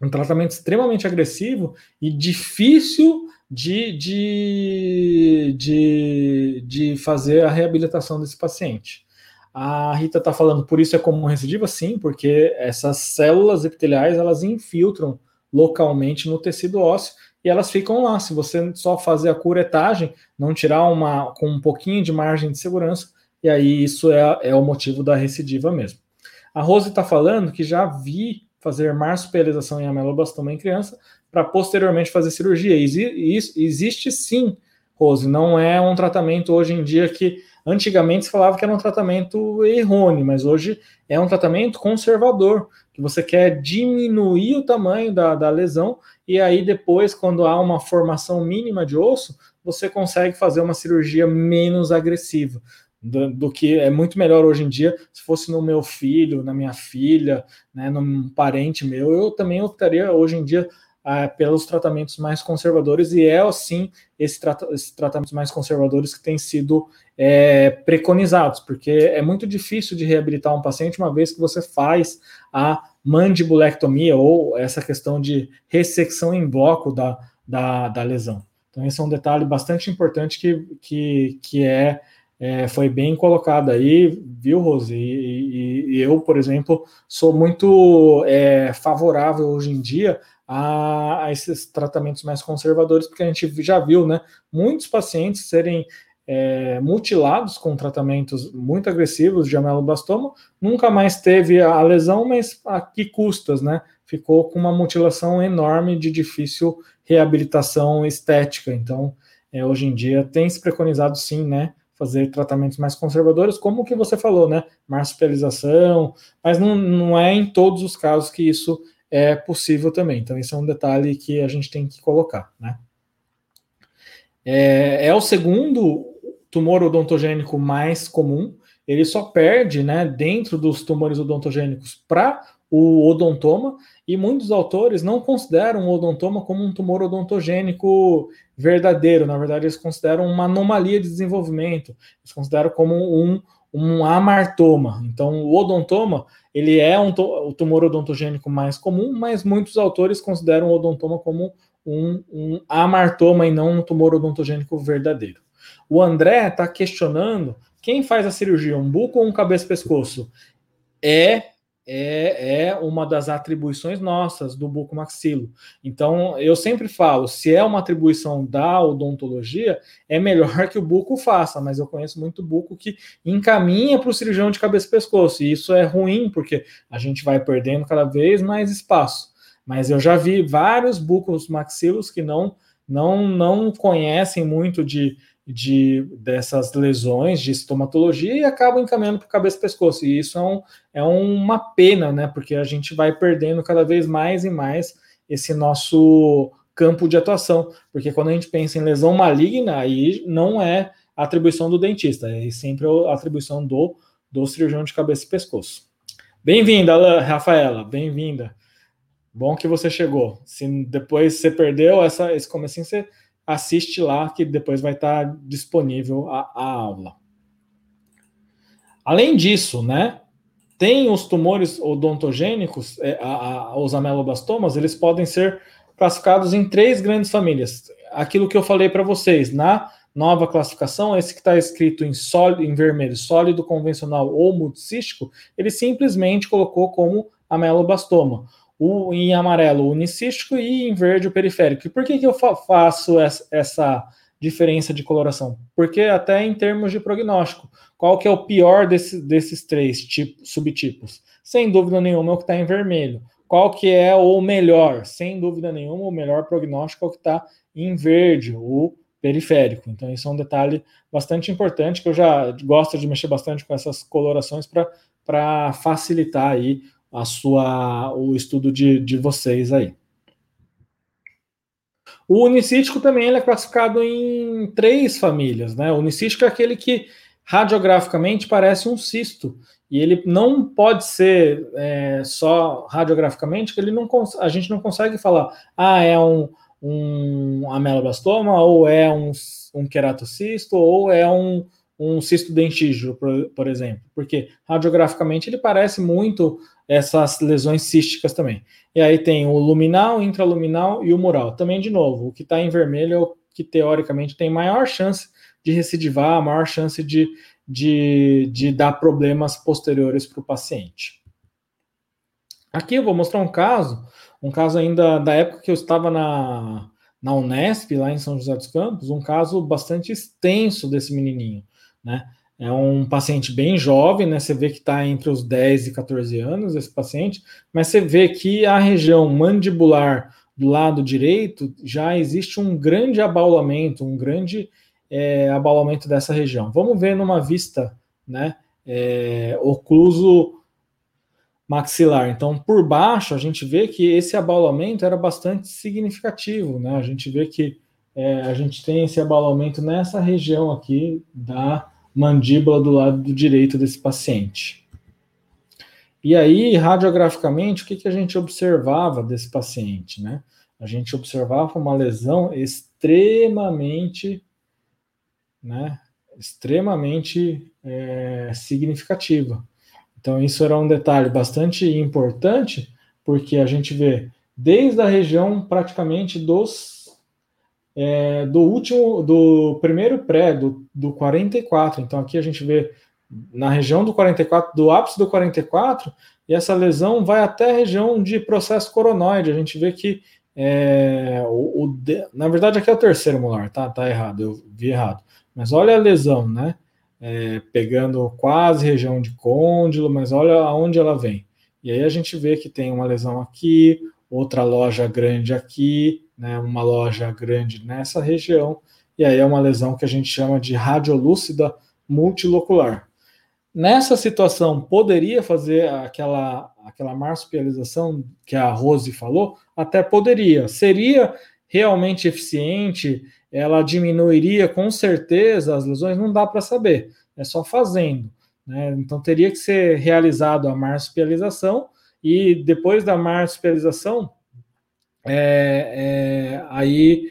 A: um tratamento extremamente agressivo e difícil de, de, de, de fazer a reabilitação desse paciente. A Rita está falando, por isso é comum recidiva? Sim, porque essas células epiteliais elas infiltram localmente no tecido ósseo e elas ficam lá. Se você só fazer a curetagem, não tirar uma com um pouquinho de margem de segurança, e aí isso é, é o motivo da recidiva mesmo. A Rose está falando que já vi fazer marsupialização em ameloblastoma em criança para posteriormente fazer cirurgia. Isso existe sim, Rose, não é um tratamento hoje em dia que antigamente se falava que era um tratamento errôneo, mas hoje é um tratamento conservador, que você quer diminuir o tamanho da, da lesão e aí depois, quando há uma formação mínima de osso, você consegue fazer uma cirurgia menos agressiva. Do, do, que é muito melhor hoje em dia. Se fosse no meu filho, na minha filha, né, num parente meu, eu também optaria hoje em dia ah, pelos tratamentos mais conservadores, e é assim esse esses tratamentos mais conservadores que têm sido é, preconizados, porque é muito difícil de reabilitar um paciente uma vez que você faz a mandibulectomia ou essa questão de ressecção em bloco da, da, da lesão. Então, esse é um detalhe bastante importante que, que, que é, é, foi bem colocado aí, viu, Rose? E, e, e eu, por exemplo, sou muito é, favorável hoje em dia a, a, esses tratamentos mais conservadores, porque a gente já viu, né, muitos pacientes serem é, mutilados com tratamentos muito agressivos de ameloblastoma, nunca mais teve a lesão, mas a que custas, né? Ficou com uma mutilação enorme de difícil reabilitação estética. Então, é, hoje em dia tem se preconizado sim, né? Fazer tratamentos mais conservadores, como o que você falou, né? Marsupialização, mas não, não é em todos os casos que isso é possível também. Então, isso é um detalhe que a gente tem que colocar, né? É, é o segundo tumor odontogênico mais comum, ele só perde, né, dentro dos tumores odontogênicos para o odontoma, e muitos autores não consideram o odontoma como um tumor odontogênico verdadeiro, na verdade eles consideram uma anomalia de desenvolvimento, eles consideram como um, um amartoma. Então o odontoma, ele é um, o tumor odontogênico mais comum, mas muitos autores consideram o odontoma como um, um amartoma e não um tumor odontogênico verdadeiro. O André está questionando quem faz a cirurgia, um buco ou um cabeça-pescoço? É, é, é uma das atribuições nossas do buco maxilo. Então, eu sempre falo, se é uma atribuição da odontologia, é melhor que o buco faça, mas eu conheço muito buco que encaminha para o cirurgião de cabeça-pescoço, e isso é ruim, porque a gente vai perdendo cada vez mais espaço. Mas eu já vi vários bucos maxilos que não não não conhecem muito de de dessas lesões de estomatologia e acabam encaminhando para cabeça e pescoço. E isso é, um, é uma pena, né? Porque a gente vai perdendo cada vez mais e mais esse nosso campo de atuação. Porque quando a gente pensa em lesão maligna, aí não é atribuição do dentista, é sempre a atribuição do, do cirurgião de cabeça e pescoço. Bem-vinda, Rafaela, bem-vinda. Bom que você chegou. Se depois você perdeu essa, esse comecinho, você assiste lá, que depois vai estar disponível a, a aula. Além disso, né, tem os tumores odontogênicos, é, a, a, os ameloblastomas, eles podem ser classificados em três grandes famílias. Aquilo que eu falei para vocês, na nova classificação, esse que está escrito em, sólido, em vermelho, sólido convencional ou multicístico, ele simplesmente colocou como ameloblastoma o, em amarelo o unicístico e em verde o periférico. E por que, que eu fa faço essa, essa, diferença de coloração? Porque até em termos de prognóstico, qual que é o pior desse, desses três tipo, subtipos? Sem dúvida nenhuma é o que está em vermelho. Qual que é o melhor? Sem dúvida nenhuma, o melhor prognóstico é o que está em verde, o periférico. Então, isso é um detalhe bastante importante que eu já gosto de mexer bastante com essas colorações para facilitar aí a sua, o estudo de, de vocês aí. O unicítico também ele é classificado em três famílias, né? O unicítico é aquele que radiograficamente parece um cisto e ele não pode ser é, só radiograficamente, que ele não a gente não consegue falar, ah, é um, um ameloblastoma ou é um, um queratocisto ou é um, um cisto dentígio, por, por exemplo, porque radiograficamente ele parece muito essas lesões císticas também. E aí tem o luminal, intraluminal e o mural. Também, de novo, o que está em vermelho é o que teoricamente tem maior chance de recidivar, maior chance de, de, de dar problemas posteriores para o paciente. Aqui eu vou mostrar um caso, um caso ainda da época que eu estava na, na Unesp, lá em São José dos Campos, um caso bastante extenso desse menininho, né? É um paciente bem jovem, né? Você vê que está entre os 10 e 14 anos, esse paciente, mas você vê que a região mandibular do lado direito já existe um grande abaulamento, um grande é, abaulamento dessa região. Vamos ver numa vista, né? É, ocluso maxilar. Então, por baixo, a gente vê que esse abaulamento era bastante significativo, né? A gente vê que é, a gente tem esse abaulamento nessa região aqui da mandíbula do lado direito desse paciente. E aí, radiograficamente, o que, que a gente observava desse paciente, né? A gente observava uma lesão extremamente, né, extremamente é, significativa. Então, isso era um detalhe bastante importante, porque a gente vê desde a região praticamente dos é, do último, do primeiro pré, do, do 44. Então aqui a gente vê na região do 44, do ápice do 44, e essa lesão vai até a região de processo coronoide. A gente vê que é, o, o, na verdade aqui é o terceiro molar, tá? Tá errado, eu vi errado. Mas olha a lesão, né? É, pegando quase região de côndilo, mas olha aonde ela vem. E aí a gente vê que tem uma lesão aqui, outra loja grande aqui, né, uma loja grande nessa região, e aí é uma lesão que a gente chama de radiolúcida multilocular. Nessa situação, poderia fazer aquela, aquela marsupialização que a Rose falou? Até poderia. Seria realmente eficiente? Ela diminuiria com certeza as lesões? Não dá para saber. É só fazendo. Né? Então teria que ser realizado a marsupialização e depois da marsupialização, é, é, aí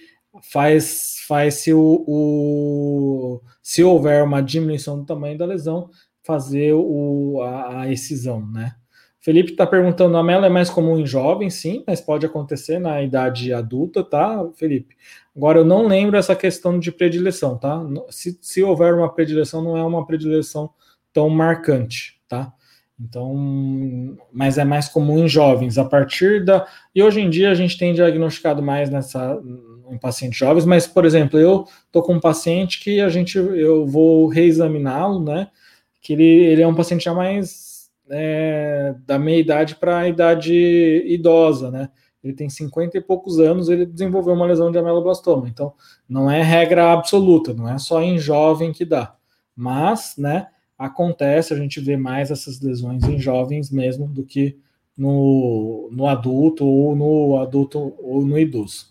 A: faz faz se o, o, se houver uma diminuição do tamanho da lesão fazer o, a, a excisão, né? Felipe está perguntando, a mela é mais comum em jovens, sim, mas pode acontecer na idade adulta, tá, Felipe? Agora, eu não lembro essa questão de predileção, tá? Se, se houver uma predileção, não é uma predileção tão marcante, tá? Então, mas é mais comum em jovens, a partir da. E hoje em dia a gente tem diagnosticado mais nessa em pacientes jovens, mas, por exemplo, eu tô com um paciente que a gente eu vou reexaminá-lo, né? Que ele, ele é um paciente já mais é, da meia idade para a idade idosa, né? Ele tem 50 e poucos anos, ele desenvolveu uma lesão de ameloblastoma. Então, não é regra absoluta, não é só em jovem que dá. Mas, né, acontece, a gente vê mais essas lesões em jovens mesmo do que no, no adulto ou no adulto ou no idoso.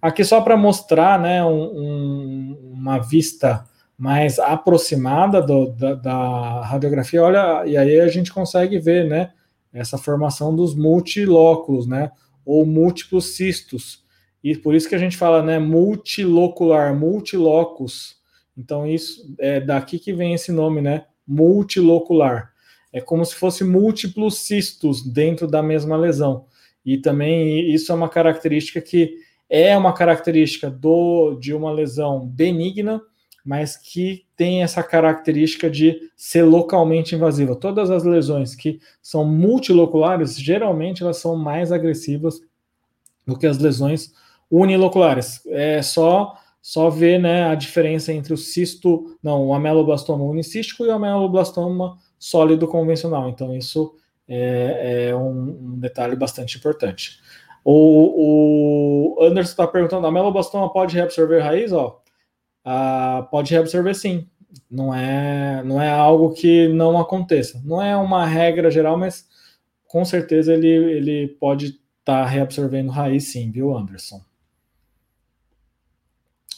A: Aqui só para mostrar né, um, um, uma vista mais aproximada do, da, da, radiografia, olha, e aí a gente consegue ver né, essa formação dos multilóculos, né, ou múltiplos cistos. E por isso que a gente fala né, multilocular, multilocus. Então, isso é daqui que vem esse nome, né? Multilocular. É como se fosse múltiplos cistos dentro da mesma lesão. E também isso é uma característica que é uma característica do, de uma lesão benigna, mas que tem essa característica de ser localmente invasiva. Todas as lesões que são multiloculares, geralmente elas são mais agressivas do que as lesões uniloculares. É só só ver né, a diferença entre o cisto, não, o ameloblastoma unicístico e o ameloblastoma sólido convencional. Então, isso é, é um, um, detalhe bastante importante. O, o Anderson está perguntando: a ameloblastoma pode reabsorver raiz? Ó, pode reabsorver sim. Não é, não é algo que não aconteça. Não é uma regra geral, mas com certeza ele, ele pode estar tá reabsorvendo raiz sim, viu, Anderson?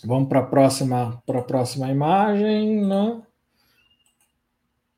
A: Vamos para a próxima, para a próxima imagem, né?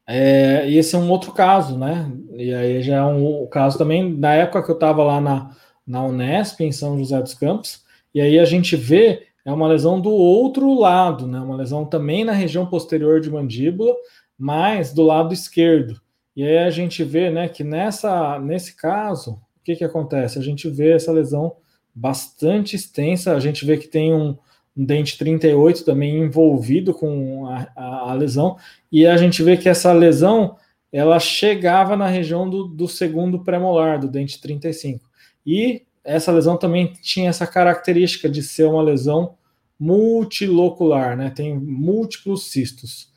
A: É, esse é um outro caso, né? E aí já é um, um caso também da época que eu estava lá na, na Unesp, em São José dos Campos, e aí a gente vê é uma lesão do outro lado, né? Uma lesão também na região posterior de mandíbula, mas do lado esquerdo. E aí a gente vê, né, que nessa nesse caso, o que que acontece? A gente vê essa lesão bastante extensa, a gente vê que tem um, um dente 38 também envolvido com a, a, a, lesão, e a gente vê que essa lesão ela chegava na região do, do segundo premolar, do dente 35. E essa lesão também tinha essa característica de ser uma lesão multilocular, né? Tem múltiplos cistos,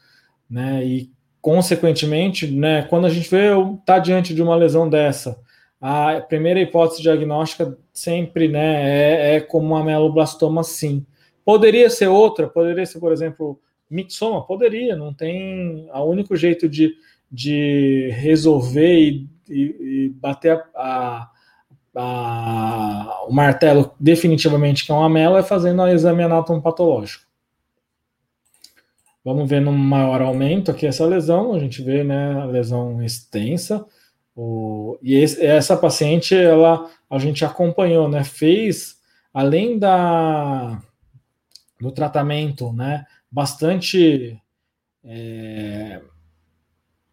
A: né? E consequentemente, né, quando a gente vê tá diante de uma lesão dessa, a primeira hipótese diagnóstica sempre, né, é, é como uma ameloblastoma sim. Poderia ser outra, poderia ser, por exemplo, mixoma, poderia, não tem. O único jeito de, de resolver e, e, e bater a, a, o martelo definitivamente que é uma mela é fazendo o exame anatomopatológico. Vamos ver no maior aumento aqui essa lesão, a gente vê né, a lesão extensa. O, e esse, essa paciente, ela, a gente acompanhou, né, fez, além da, no tratamento, né, bastante é,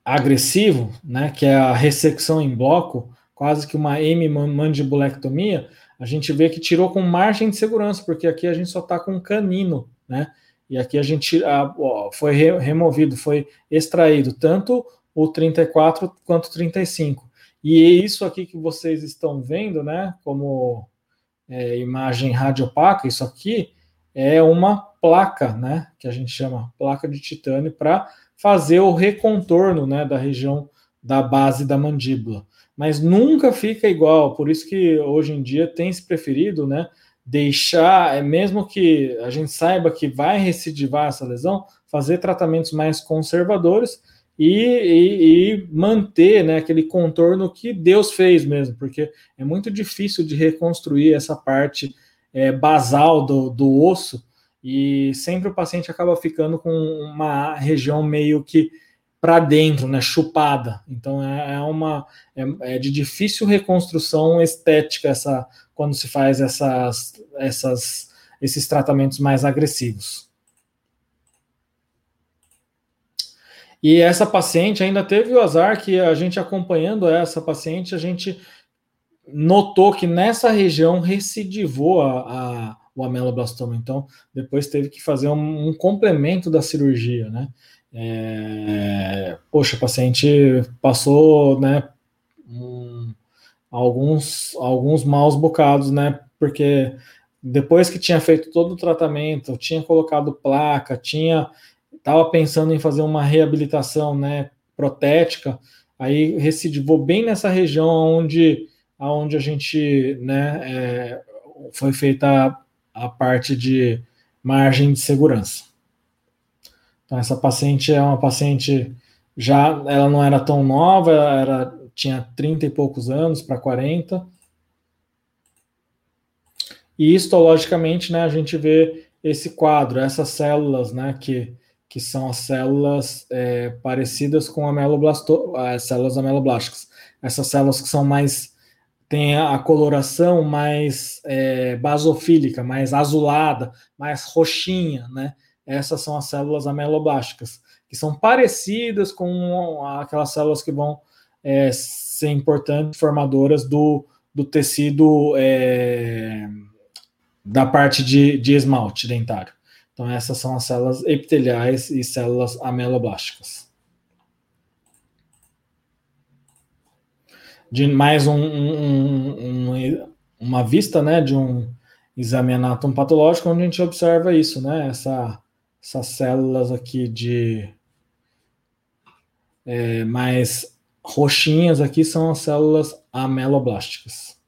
A: agressivo, né, que é a ressecção em bloco, quase que uma hemimandibulectomia, a gente vê que tirou com margem de segurança, porque aqui a gente só está com canino, né? E aqui a gente a, ó, foi re, removido, foi extraído tanto o 34 quanto o 35. E isso aqui que vocês estão vendo, né, como é, imagem radiopaca, isso aqui é uma placa, né, que a gente chama placa de titânio, para fazer o recontorno, né, da região da base da mandíbula. Mas nunca fica igual, por isso que hoje em dia tem se preferido, né, deixar, é mesmo que a gente saiba que vai recidivar essa lesão, fazer tratamentos mais conservadores e, e, e, manter né, aquele contorno que Deus fez mesmo, porque é muito difícil de reconstruir essa parte é, basal do, do osso e sempre o paciente acaba ficando com uma região meio que para dentro, né, chupada. Então é, é uma é, é, de difícil reconstrução estética essa quando se faz essas, essas esses tratamentos mais agressivos. E essa paciente ainda teve o azar que a gente acompanhando essa paciente, a gente notou que nessa região recidivou a, a, o ameloblastoma. Então, depois teve que fazer um, um complemento da cirurgia, né? É, poxa, a paciente passou, né, um, alguns, alguns maus bocados, né? Porque depois que tinha feito todo o tratamento, tinha colocado placa, tinha estava pensando em fazer uma reabilitação né, protética, aí recidivou bem nessa região onde, onde a gente né, é, foi feita a, a parte de margem de segurança. Então, essa paciente é uma paciente já, ela não era tão nova, ela era, tinha 30 e poucos anos para 40. E histologicamente, né, a gente vê esse quadro, essas células, né, que que são as células é, parecidas com ameloblasto, as células ameloblásticas. Essas células que são mais têm a coloração mais é, basofílica, mais azulada, mais roxinha, né? Essas são as células ameloblásticas, que são parecidas com aquelas células que vão é, ser importantes formadoras do, do tecido é, da parte de, de esmalte dentário. Então, essas são as células epiteliais e células ameloblásticas. De mais um, um, um, uma vista né, de um exame patológico, onde a gente observa isso, né? Essa, essas células aqui de é, mais roxinhas aqui são as células ameloblásticas.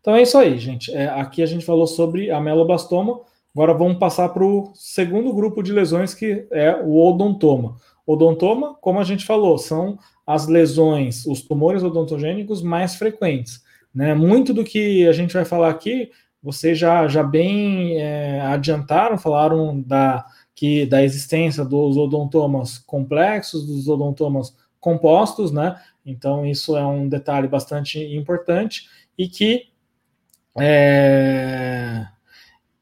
A: Então é isso aí, gente. É, aqui a gente falou sobre ameloblastoma. Agora vamos passar para o segundo grupo de lesões, que é o odontoma. Odontoma, como a gente falou, são as lesões, os tumores odontogênicos mais frequentes. Né? Muito do que a gente vai falar aqui, vocês já, já bem é, adiantaram, falaram da, que, da existência dos odontomas complexos, dos odontomas compostos, né? Então, isso é um detalhe bastante importante e que é,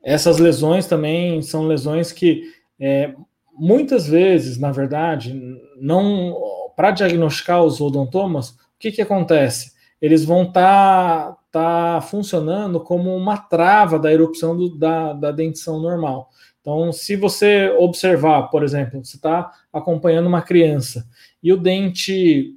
A: essas lesões também são lesões que é, muitas vezes, na verdade, não para diagnosticar os odontomas, o que, que acontece? Eles vão estar tá, tá funcionando como uma trava da erupção do, da, da dentição normal. Então, se você observar, por exemplo, você está acompanhando uma criança e o dente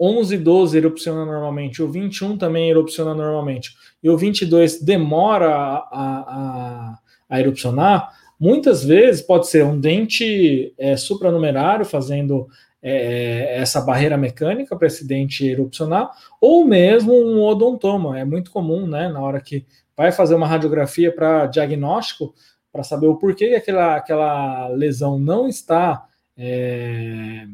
A: 11 e 12 erupciona normalmente, o 21 também erupciona normalmente, e o 22 demora a, a, a erupcionar, muitas vezes pode ser um dente é, supranumerário fazendo é, essa barreira mecânica para esse dente erupcionar, ou mesmo um odontoma. É muito comum, né, na hora que vai fazer uma radiografia para diagnóstico, para saber o porquê que aquela, aquela lesão não está. É,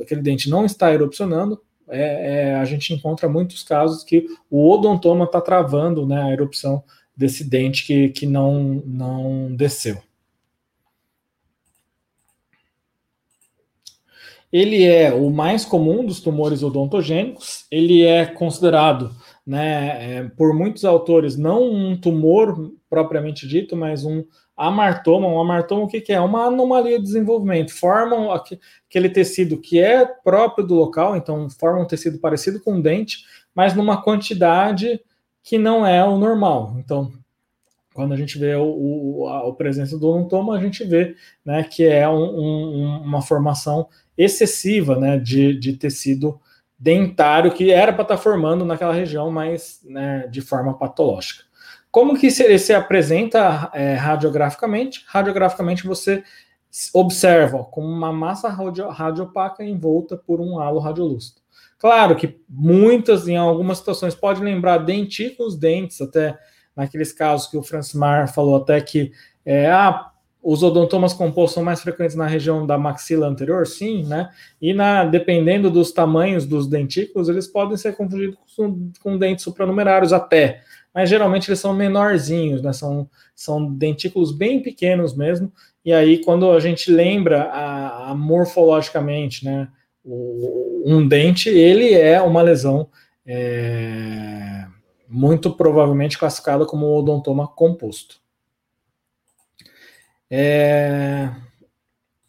A: aquele dente não está erupcionando, é, é, a gente encontra muitos casos que o odontoma está travando né, a erupção desse dente que, que não, não desceu. Ele é o mais comum dos tumores odontogênicos, ele é considerado, né, é, por muitos autores, não um tumor propriamente dito, mas um amartoma. Um amartoma, o que, que é? Uma anomalia de desenvolvimento. Formam aquele tecido que é próprio do local, então forma um tecido parecido com um dente, mas numa quantidade que não é o normal. Então, quando a gente vê o, o, a, presença do odontoma, a gente vê né, que é um, um, uma formação excessiva né, de, de tecido dentário que era para estar tá formando naquela região, mas né, de forma patológica. Como que ele se apresenta é, radiograficamente? Radiograficamente você observa como uma massa radio, radiopaca envolta por um halo radiolúcido. Claro que muitas, em algumas situações, pode lembrar dentículos, dentes, até naqueles casos que o Francimar falou até que é, ah, os odontomas compostos são mais frequentes na região da maxila anterior, sim, né? E na, dependendo dos tamanhos dos dentículos, eles podem ser confundidos com, com dentes supranumerários até, mas geralmente eles são menorzinhos, né? São, são dentículos bem pequenos mesmo. E aí, quando a gente lembra a, a morfologicamente, né? Um dente, ele é uma lesão. É, muito provavelmente classificada como odontoma composto. É...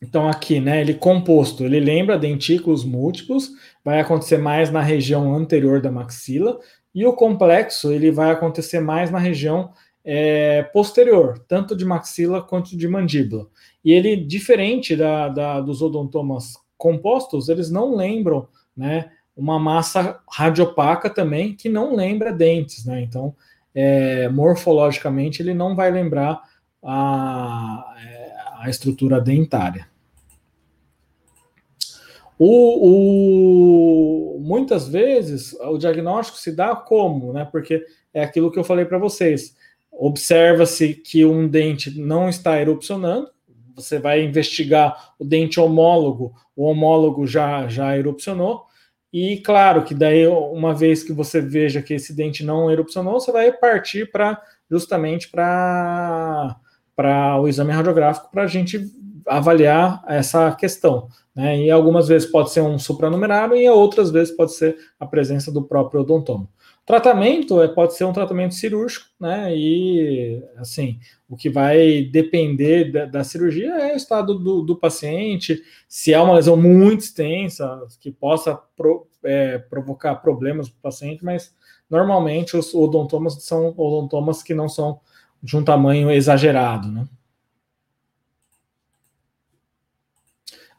A: Então aqui, né, ele composto, ele lembra dentículos múltiplos, vai acontecer mais na região anterior da maxila, e o complexo, ele vai acontecer mais na região é, posterior, tanto de maxila quanto de mandíbula. E ele, diferente da, da, dos odontomas compostos, eles não lembram, né, uma massa radiopaca também que não lembra dentes, né? Então, é, morfologicamente, ele não vai lembrar a, a estrutura dentária. O, o, muitas vezes o diagnóstico se dá como, né? Porque é aquilo que eu falei para vocês. Observa-se que um dente não está erupcionando, você vai investigar o dente homólogo, o homólogo já, já erupcionou, e claro que daí, uma vez que você veja que esse dente não erupcionou, você vai partir para justamente para o exame radiográfico para a gente avaliar essa questão. Né? E algumas vezes pode ser um supranumerário e outras vezes pode ser a presença do próprio odontoma. Tratamento é, pode ser um tratamento cirúrgico, né? E assim, o que vai depender da, da cirurgia é o estado do, do, paciente, se é uma lesão muito extensa, que possa pro, é, provocar problemas para o paciente, mas normalmente os odontomas são odontomas que não são de um tamanho exagerado, né?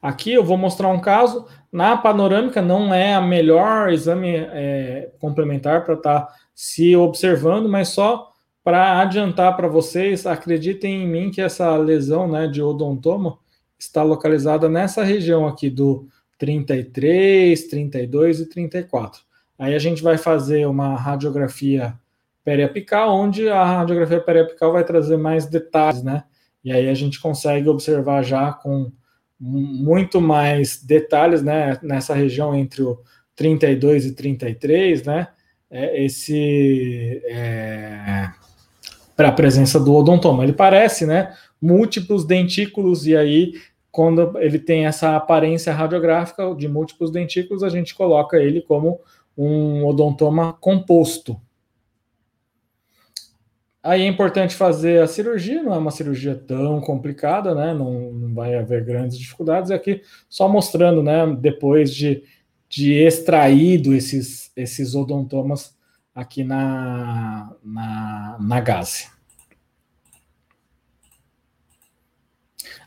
A: Aqui eu vou mostrar um caso. Na panorâmica não é a melhor exame é, complementar para estar tá se observando, mas só para adiantar para vocês, acreditem em mim que essa lesão né, de odontoma está localizada nessa região aqui do 33, 32 e 34. Aí a gente vai fazer uma radiografia periapical, onde a radiografia periapical vai trazer mais detalhes, né? E aí a gente consegue observar já com muito mais detalhes, né, nessa região entre o 32 e 33, né, é esse é, para a presença do odontoma. Ele parece, né, múltiplos dentículos e aí quando ele tem essa aparência radiográfica de múltiplos dentículos, a gente coloca ele como um odontoma composto, Aí é importante fazer a cirurgia, não é uma cirurgia tão complicada, né? Não, não vai haver grandes dificuldades. Aqui só mostrando, né? Depois de, de extraído esses, esses odontomas aqui na, na, na gase.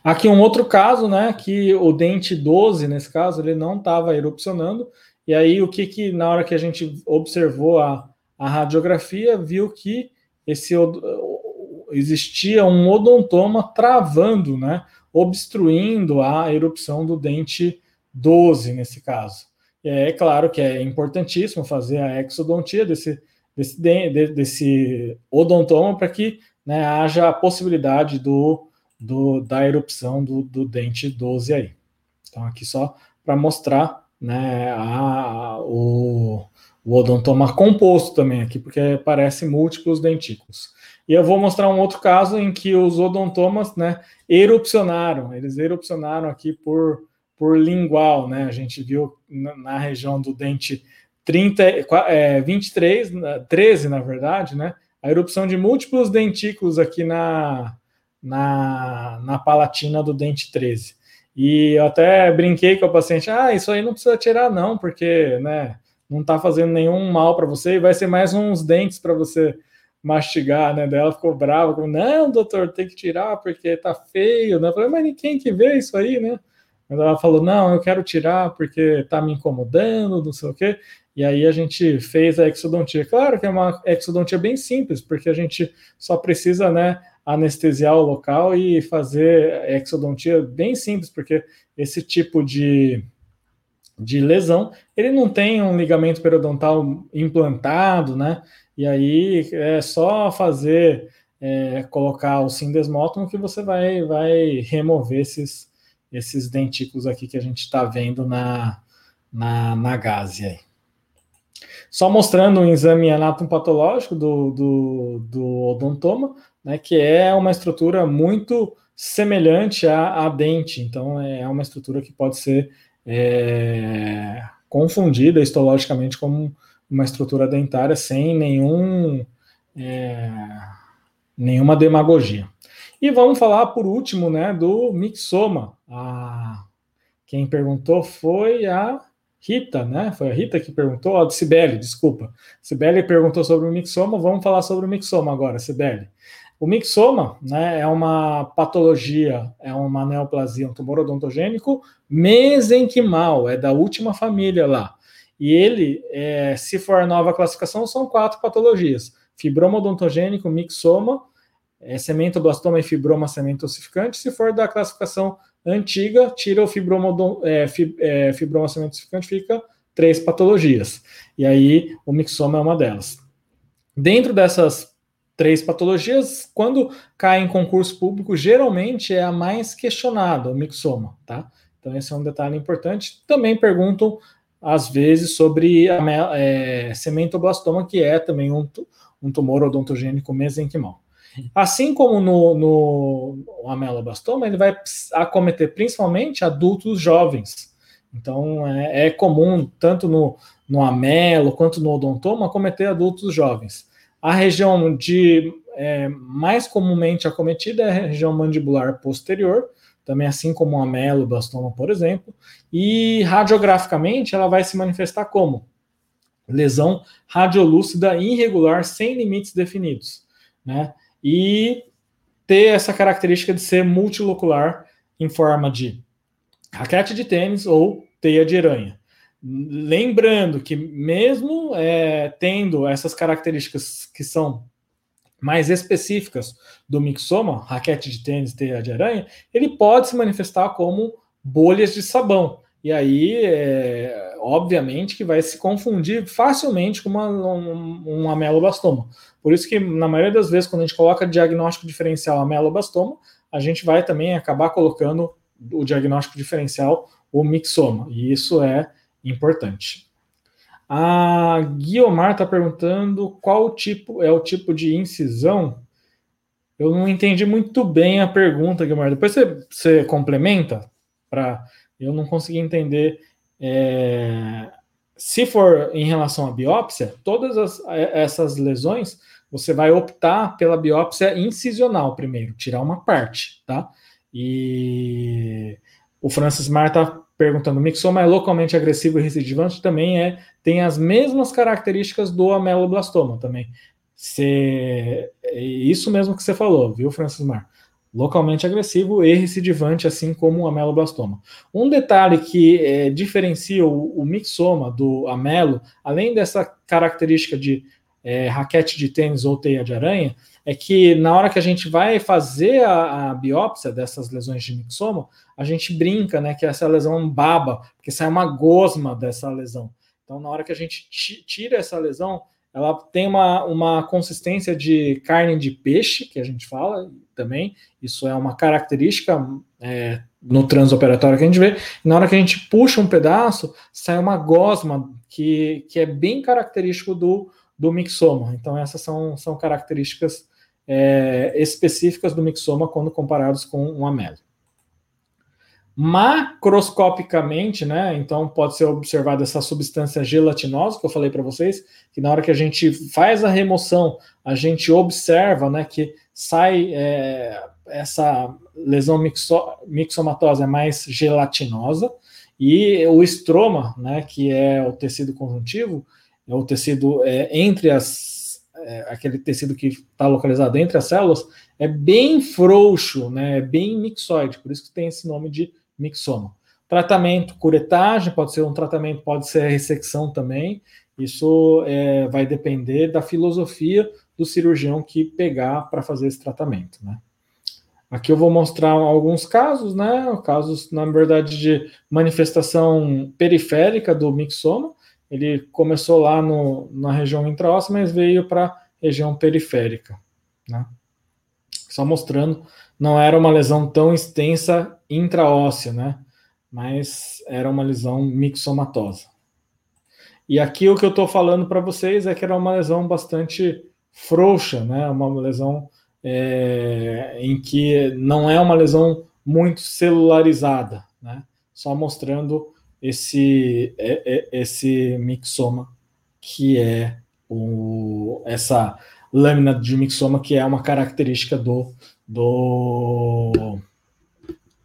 A: Aqui um outro caso, né? Que o dente 12, nesse caso, ele não estava erupcionando. E aí, o que que, na hora que a gente observou a, a radiografia, viu que esse existia um odontoma travando, né, obstruindo a erupção do dente 12 nesse caso. É claro que é importantíssimo fazer a exodontia desse, desse, desse odontoma para que né, haja a possibilidade do, do, da erupção do, do dente 12 aí. Então, aqui só para mostrar né, a, o, o odontoma composto também aqui, porque parece múltiplos dentículos. E eu vou mostrar um outro caso em que os odontomas, né, erupcionaram. Eles erupcionaram aqui por, por lingual, né? A gente viu na, na região do dente 30, é, 23, 13, na verdade, né? A erupção de múltiplos dentículos aqui na, na, na palatina do dente 13. E eu até brinquei com o paciente, ah, isso aí não precisa tirar não, porque, né, não está fazendo nenhum mal para você e vai ser mais uns dentes para você mastigar, né? Daí ela ficou brava, como, não, doutor, tem que tirar porque tá feio, né? Eu falei, mas ninguém que vê isso aí, né? Mas ela falou, não, eu quero tirar porque tá me incomodando, não sei o quê. E aí a gente fez a exodontia. Claro que é uma exodontia bem simples, porque a gente só precisa, né, anestesiar o local e fazer exodontia bem simples, porque esse tipo de, de lesão, ele não tem um ligamento periodontal implantado, né? E aí é só fazer, é, colocar o sindesmótomo que você vai, vai remover esses, esses dentículos aqui que a gente está vendo na, na, na gase aí. Só mostrando um exame anatomopatológico do, do, do odontoma, né, que é uma estrutura muito semelhante à, à dente, então é uma estrutura que pode ser é, confundida histologicamente como uma estrutura dentária sem nenhum, é, nenhuma demagogia. E vamos falar por último né, do mixoma. A, quem perguntou foi a Rita, né? Foi a Rita que perguntou, ó, Sibeli, desculpa. Sibeli perguntou sobre o mixoma, vamos falar sobre o mixoma agora, Sibeli. O mixoma né, é uma patologia, é uma neoplasia, um tumor odontogênico mesenquimal, é da última família lá. E ele, é, se for a nova classificação, são quatro patologias: fibroma odontogênico, mixoma, é, sementoblastoma e fibroma sementosificante. Se for da classificação antiga, tira o fibroma, é, fib, é, fibroma sementosificante, fica três patologias. E aí o mixoma é uma delas. Dentro dessas três patologias, quando cai em concurso público, geralmente é a mais questionada, o mixoma, tá? Então esse é um detalhe importante. Também perguntam às vezes, sobre a é, sementoblastoma, que é também um, um tumor odontogênico mesenquimal. Assim como no, no ameloblastoma, ele vai acometer principalmente adultos jovens. Então, é, é comum, tanto no, no amelo quanto no odontoma, acometer adultos jovens. A região de é, mais comumente acometida é a região mandibular posterior, também assim como o ameloblastoma, por exemplo, e radiograficamente ela vai se manifestar como lesão radiolúcida irregular sem limites definidos, né? E ter essa característica de ser multilocular em forma de raquete de tênis ou teia de aranha. Lembrando que mesmo é, tendo essas características que são mais específicas do mixoma, raquete de tênis, teia de aranha, ele pode se manifestar como bolhas de sabão. E aí, é, obviamente, que vai se confundir facilmente com uma, um, um. Por isso que, na maioria das vezes, quando a gente coloca diagnóstico diferencial amelobastoma, a gente vai também acabar colocando o diagnóstico diferencial, o mixoma. E isso é importante. A Guiomar está perguntando qual tipo é o tipo de incisão. Eu não entendi muito bem a pergunta, Guiomar. Depois você, você complementa para eu não consegui entender. É, se for em relação à biópsia, todas as, essas lesões você vai optar pela biópsia incisional primeiro, tirar uma parte, tá? E o Francis Mar está perguntando, o mixoma é localmente agressivo e recidivante? Também é, tem as mesmas características do ameloblastoma também. Cê, é isso mesmo que você falou, viu, Francis Mar? Localmente agressivo e recidivante, assim como o ameloblastoma. Um detalhe que é, diferencia o, o, mixoma do amelo, além dessa característica de é, raquete de tênis ou teia de aranha, é que na hora que a gente vai fazer a, a, biópsia dessas lesões de mixoma, a gente brinca, né, que essa lesão baba, porque sai uma gosma dessa lesão. Então, na hora que a gente tira essa lesão, ela tem uma, uma consistência de carne de peixe, que a gente fala também, isso é uma característica é, no transoperatório que a gente vê, na hora que a gente puxa um pedaço, sai uma gosma que, que é bem característico do, do mixoma. Então, essas são, são características é, específicas do mixoma quando comparados com um amelo. Macroscopicamente, né? Então pode ser observada essa substância gelatinosa que eu falei para vocês, que na hora que a gente faz a remoção, a gente observa, né, que sai é, essa lesão mixo, mixomatosa é mais gelatinosa E o estroma, né, que é o tecido conjuntivo, é o tecido é, entre as é, aquele tecido que está localizado entre as células, é bem frouxo, né, é bem mixoide, por isso que tem esse nome de mixoma. Tratamento, curetagem, pode ser um tratamento, pode ser ressecção também. Isso é, vai depender da filosofia do cirurgião que pegar para fazer esse tratamento, né? Aqui eu vou mostrar alguns casos, né? Casos, na verdade, de manifestação periférica do mixoma. Ele começou lá no, na região intraóssea, mas veio para a região periférica, né? Só mostrando, não era uma lesão tão extensa intraóssea, né? Mas era uma lesão mixomatosa. E aqui o que eu estou falando para vocês é que era uma lesão bastante frouxa, né? Uma lesão é, em que não é uma lesão muito celularizada, né? Só mostrando esse é, é, esse mixoma que é o, essa lâmina de mixoma que é uma característica do, do,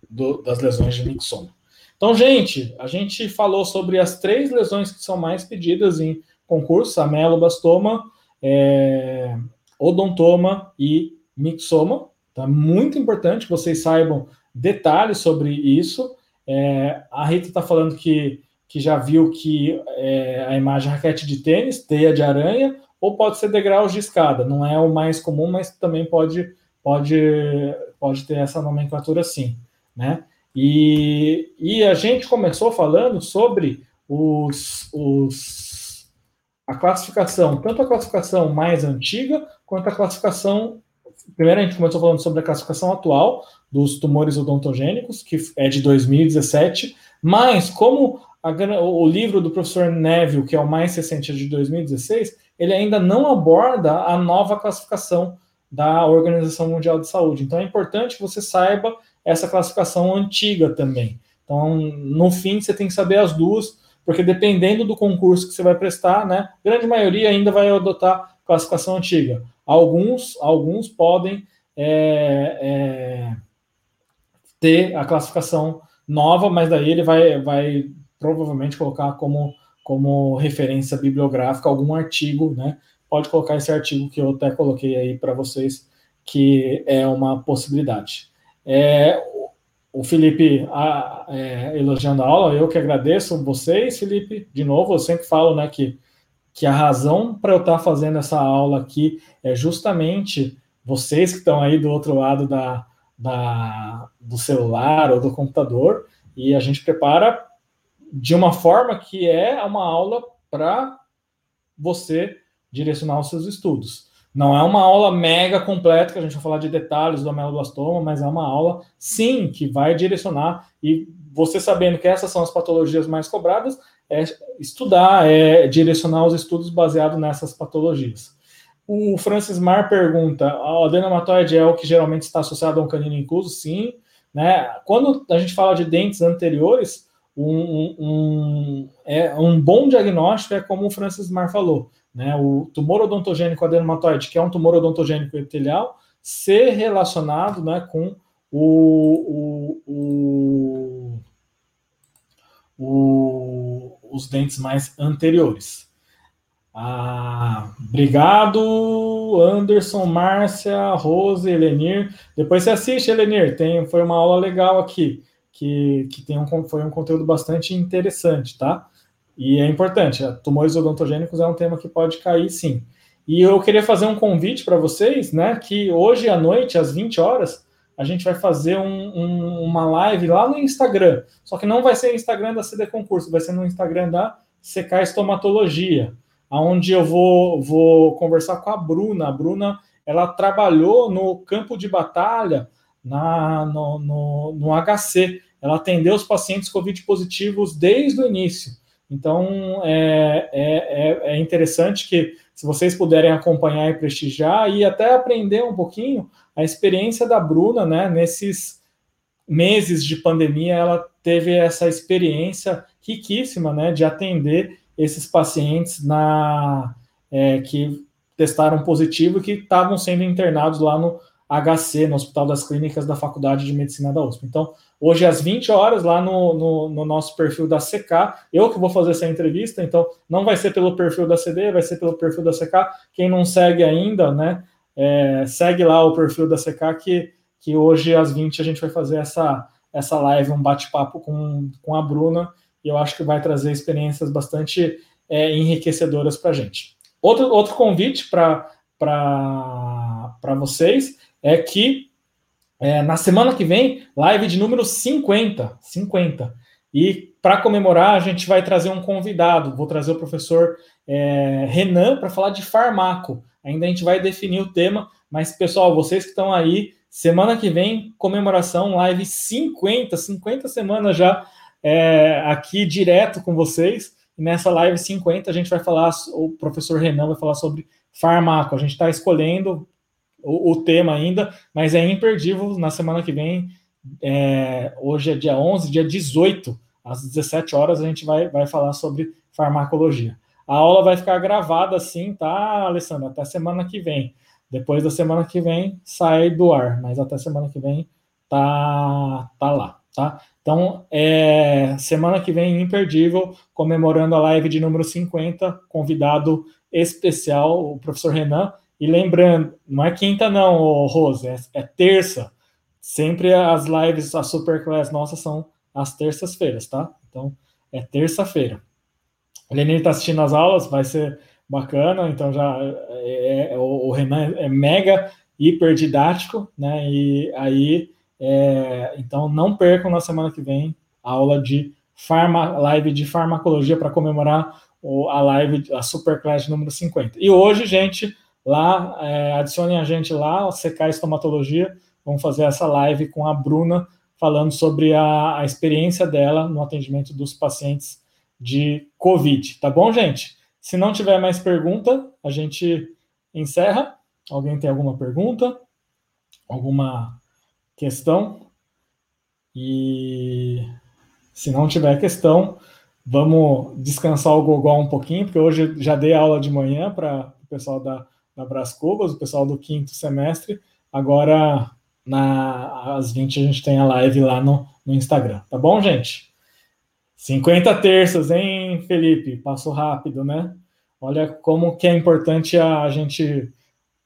A: do das lesões de mixoma. Então, gente, a gente falou sobre as três lesões que são mais pedidas em concurso: amelobastoma, é, odontoma e mixoma. Tá muito importante que vocês saibam detalhes sobre isso. É, a Rita está falando que, que já viu que é, a imagem raquete de tênis, teia de aranha, ou pode ser degraus de escada. Não é o mais comum, mas também pode, pode, pode ter essa nomenclatura sim, né? E, e a gente começou falando sobre os, os, a classificação, tanto a classificação mais antiga quanto a classificação. Primeiro, a gente começou falando sobre a classificação atual dos tumores odontogênicos, que é de 2017, mas como a, o livro do professor Neville, que é o mais recente, é de 2016, ele ainda não aborda a nova classificação da Organização Mundial de Saúde. Então é importante que você saiba essa classificação antiga também. Então, no fim, você tem que saber as duas, porque dependendo do concurso que você vai prestar, né, grande maioria ainda vai adotar classificação antiga. Alguns, alguns podem é, é, ter a classificação nova, mas daí ele vai, vai provavelmente colocar como, como referência bibliográfica algum artigo, né? Pode colocar esse artigo que eu até coloquei aí para vocês, que é uma possibilidade. É, o Felipe a, é, elogiando a aula, eu que agradeço vocês, Felipe. De novo, eu sempre falo né, que, que a razão para eu estar tá fazendo essa aula aqui é justamente vocês que estão aí do outro lado da, da, do celular ou do computador, e a gente prepara de uma forma que é uma aula para você direcionar os seus estudos. Não é uma aula mega completa, que a gente vai falar de detalhes do ameloblastoma, mas é uma aula, sim, que vai direcionar. E você sabendo que essas são as patologias mais cobradas, é estudar, é direcionar os estudos baseados nessas patologias. O Francis Mar pergunta: a adenomatoide é o que geralmente está associado a um canino incluso? Sim. Né? Quando a gente fala de dentes anteriores, um, um, é, um bom diagnóstico é como o Francis Mar falou né, o tumor odontogênico adenomatoide, que é um tumor odontogênico epitelial, ser relacionado né, com o, o, o, os dentes mais anteriores. Ah, obrigado, Anderson, Márcia, Rose, Elenir. Depois você assiste, Elenir. Tem, foi uma aula legal aqui, que, que tem um, foi um conteúdo bastante interessante, tá? E é importante, tumores odontogênicos é um tema que pode cair sim. E eu queria fazer um convite para vocês, né, que hoje à noite, às 20 horas, a gente vai fazer um, um, uma live lá no Instagram. Só que não vai ser no Instagram da CD Concurso, vai ser no Instagram da CK Estomatologia, onde eu vou, vou conversar com a Bruna. A Bruna, ela trabalhou no campo de batalha na, no, no, no HC. Ela atendeu os pacientes Covid positivos desde o início. Então, é, é, é, é interessante que, se vocês puderem acompanhar e prestigiar, e até aprender um pouquinho a experiência da Bruna, né, nesses meses de pandemia, ela teve essa experiência riquíssima, né, de atender esses pacientes na, é, que testaram positivo e que estavam sendo internados lá no HC, no Hospital das Clínicas da Faculdade de Medicina da USP. Então, hoje às 20 horas, lá no, no, no, nosso perfil da CK, eu que vou fazer essa entrevista, então não vai ser pelo perfil da CD, vai ser pelo perfil da CK. Quem não segue ainda, né, é, segue lá o perfil da CK, que, que hoje às 20 a gente vai fazer essa, essa live, um bate-papo com, com a Bruna, e eu acho que vai trazer experiências bastante é, enriquecedoras para a gente. Outro, outro convite para vocês é que é, na semana que vem, live de número 50. 50. E para comemorar, a gente vai trazer um convidado. Vou trazer o professor é, Renan para falar de farmaco. Ainda a gente vai definir o tema, mas pessoal, vocês que estão aí, semana que vem, comemoração, live 50, 50 semanas já é, aqui direto com vocês. E nessa live 50 a gente vai falar, o professor Renan vai falar sobre farmaco. A gente está escolhendo o, o, tema ainda, mas é imperdível na semana que vem. É, hoje é dia 11, dia 18, às 17 horas, a gente vai, vai falar sobre farmacologia. A aula vai ficar gravada assim, tá, Alessandra? Até semana que vem. Depois da semana que vem, sai do ar, mas até semana que vem tá, tá lá, tá? Então, é, semana que vem, imperdível, comemorando a live de número 50, convidado especial, o professor Renan, e lembrando, não é quinta não, Rose, é, é terça. Sempre as lives, a Superclass nossas são às terças-feiras, tá? Então, é terça-feira. A Lenine está assistindo as aulas, vai ser bacana, então já é, é, o, Renan é mega hiper didático, né? E aí, é, então não percam na semana que vem a aula de farma, live de farmacologia para comemorar a live, a Superclass número 50. E hoje, gente, lá, é, adicionem a gente lá, o CK Estomatologia, vamos fazer essa live com a Bruna, falando sobre a, a experiência dela no atendimento dos pacientes de Covid, tá bom, gente? Se não tiver mais pergunta, a gente encerra. Alguém tem alguma pergunta? Alguma questão? E se não tiver questão, vamos descansar o Gogol um pouquinho, porque hoje já dei aula de manhã para o pessoal da na Brás Cubas, o pessoal do quinto semestre. Agora, na, às 20, a gente tem a live lá no, no Instagram. Tá bom, gente? 50 terças, hein, Felipe? Passou rápido, né? Olha como que é importante a, gente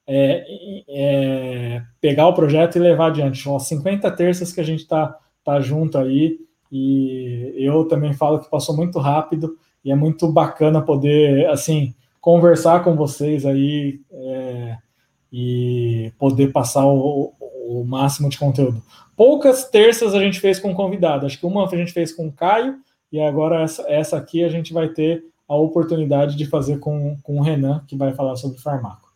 A: é, é, pegar o projeto e levar adiante. São 50 terças que a gente tá, tá junto aí, e eu também falo que passou muito rápido, e é muito bacana poder, assim, conversar com vocês aí é, e poder passar o, o, máximo de conteúdo. Poucas terças a gente fez com convidado, acho que uma a gente fez com o Caio, e agora essa, essa aqui a gente vai ter a oportunidade de fazer com, com o Renan, que vai falar sobre farmaco.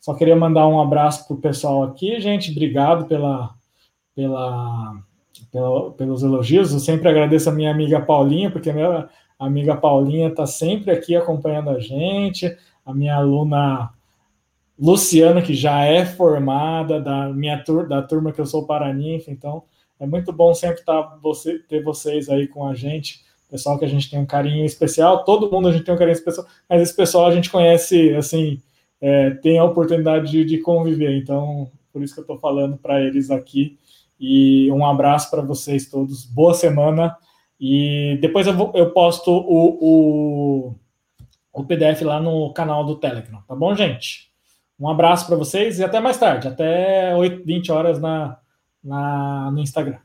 A: Só queria mandar um abraço para o pessoal aqui, gente. Obrigado pela, pela, pela, pelos elogios. Eu sempre agradeço a minha amiga Paulinha, porque a minha, amiga Paulinha está sempre aqui acompanhando a gente, a minha aluna Luciana, que já é formada da minha tur da turma que eu sou Paraninfa, então é muito bom sempre tá você, ter vocês aí com a gente, pessoal que a gente tem um carinho especial, todo mundo a gente tem um carinho especial, mas esse pessoal a gente conhece, assim, é, tem a oportunidade de, de, conviver, então por isso que eu estou falando para eles aqui, e um abraço para vocês todos, boa semana, e depois eu, vou, eu posto o, o, o PDF lá no canal do Telegram, tá bom, gente? Um abraço para vocês e até mais tarde, até 8, 20 horas na, na, no Instagram.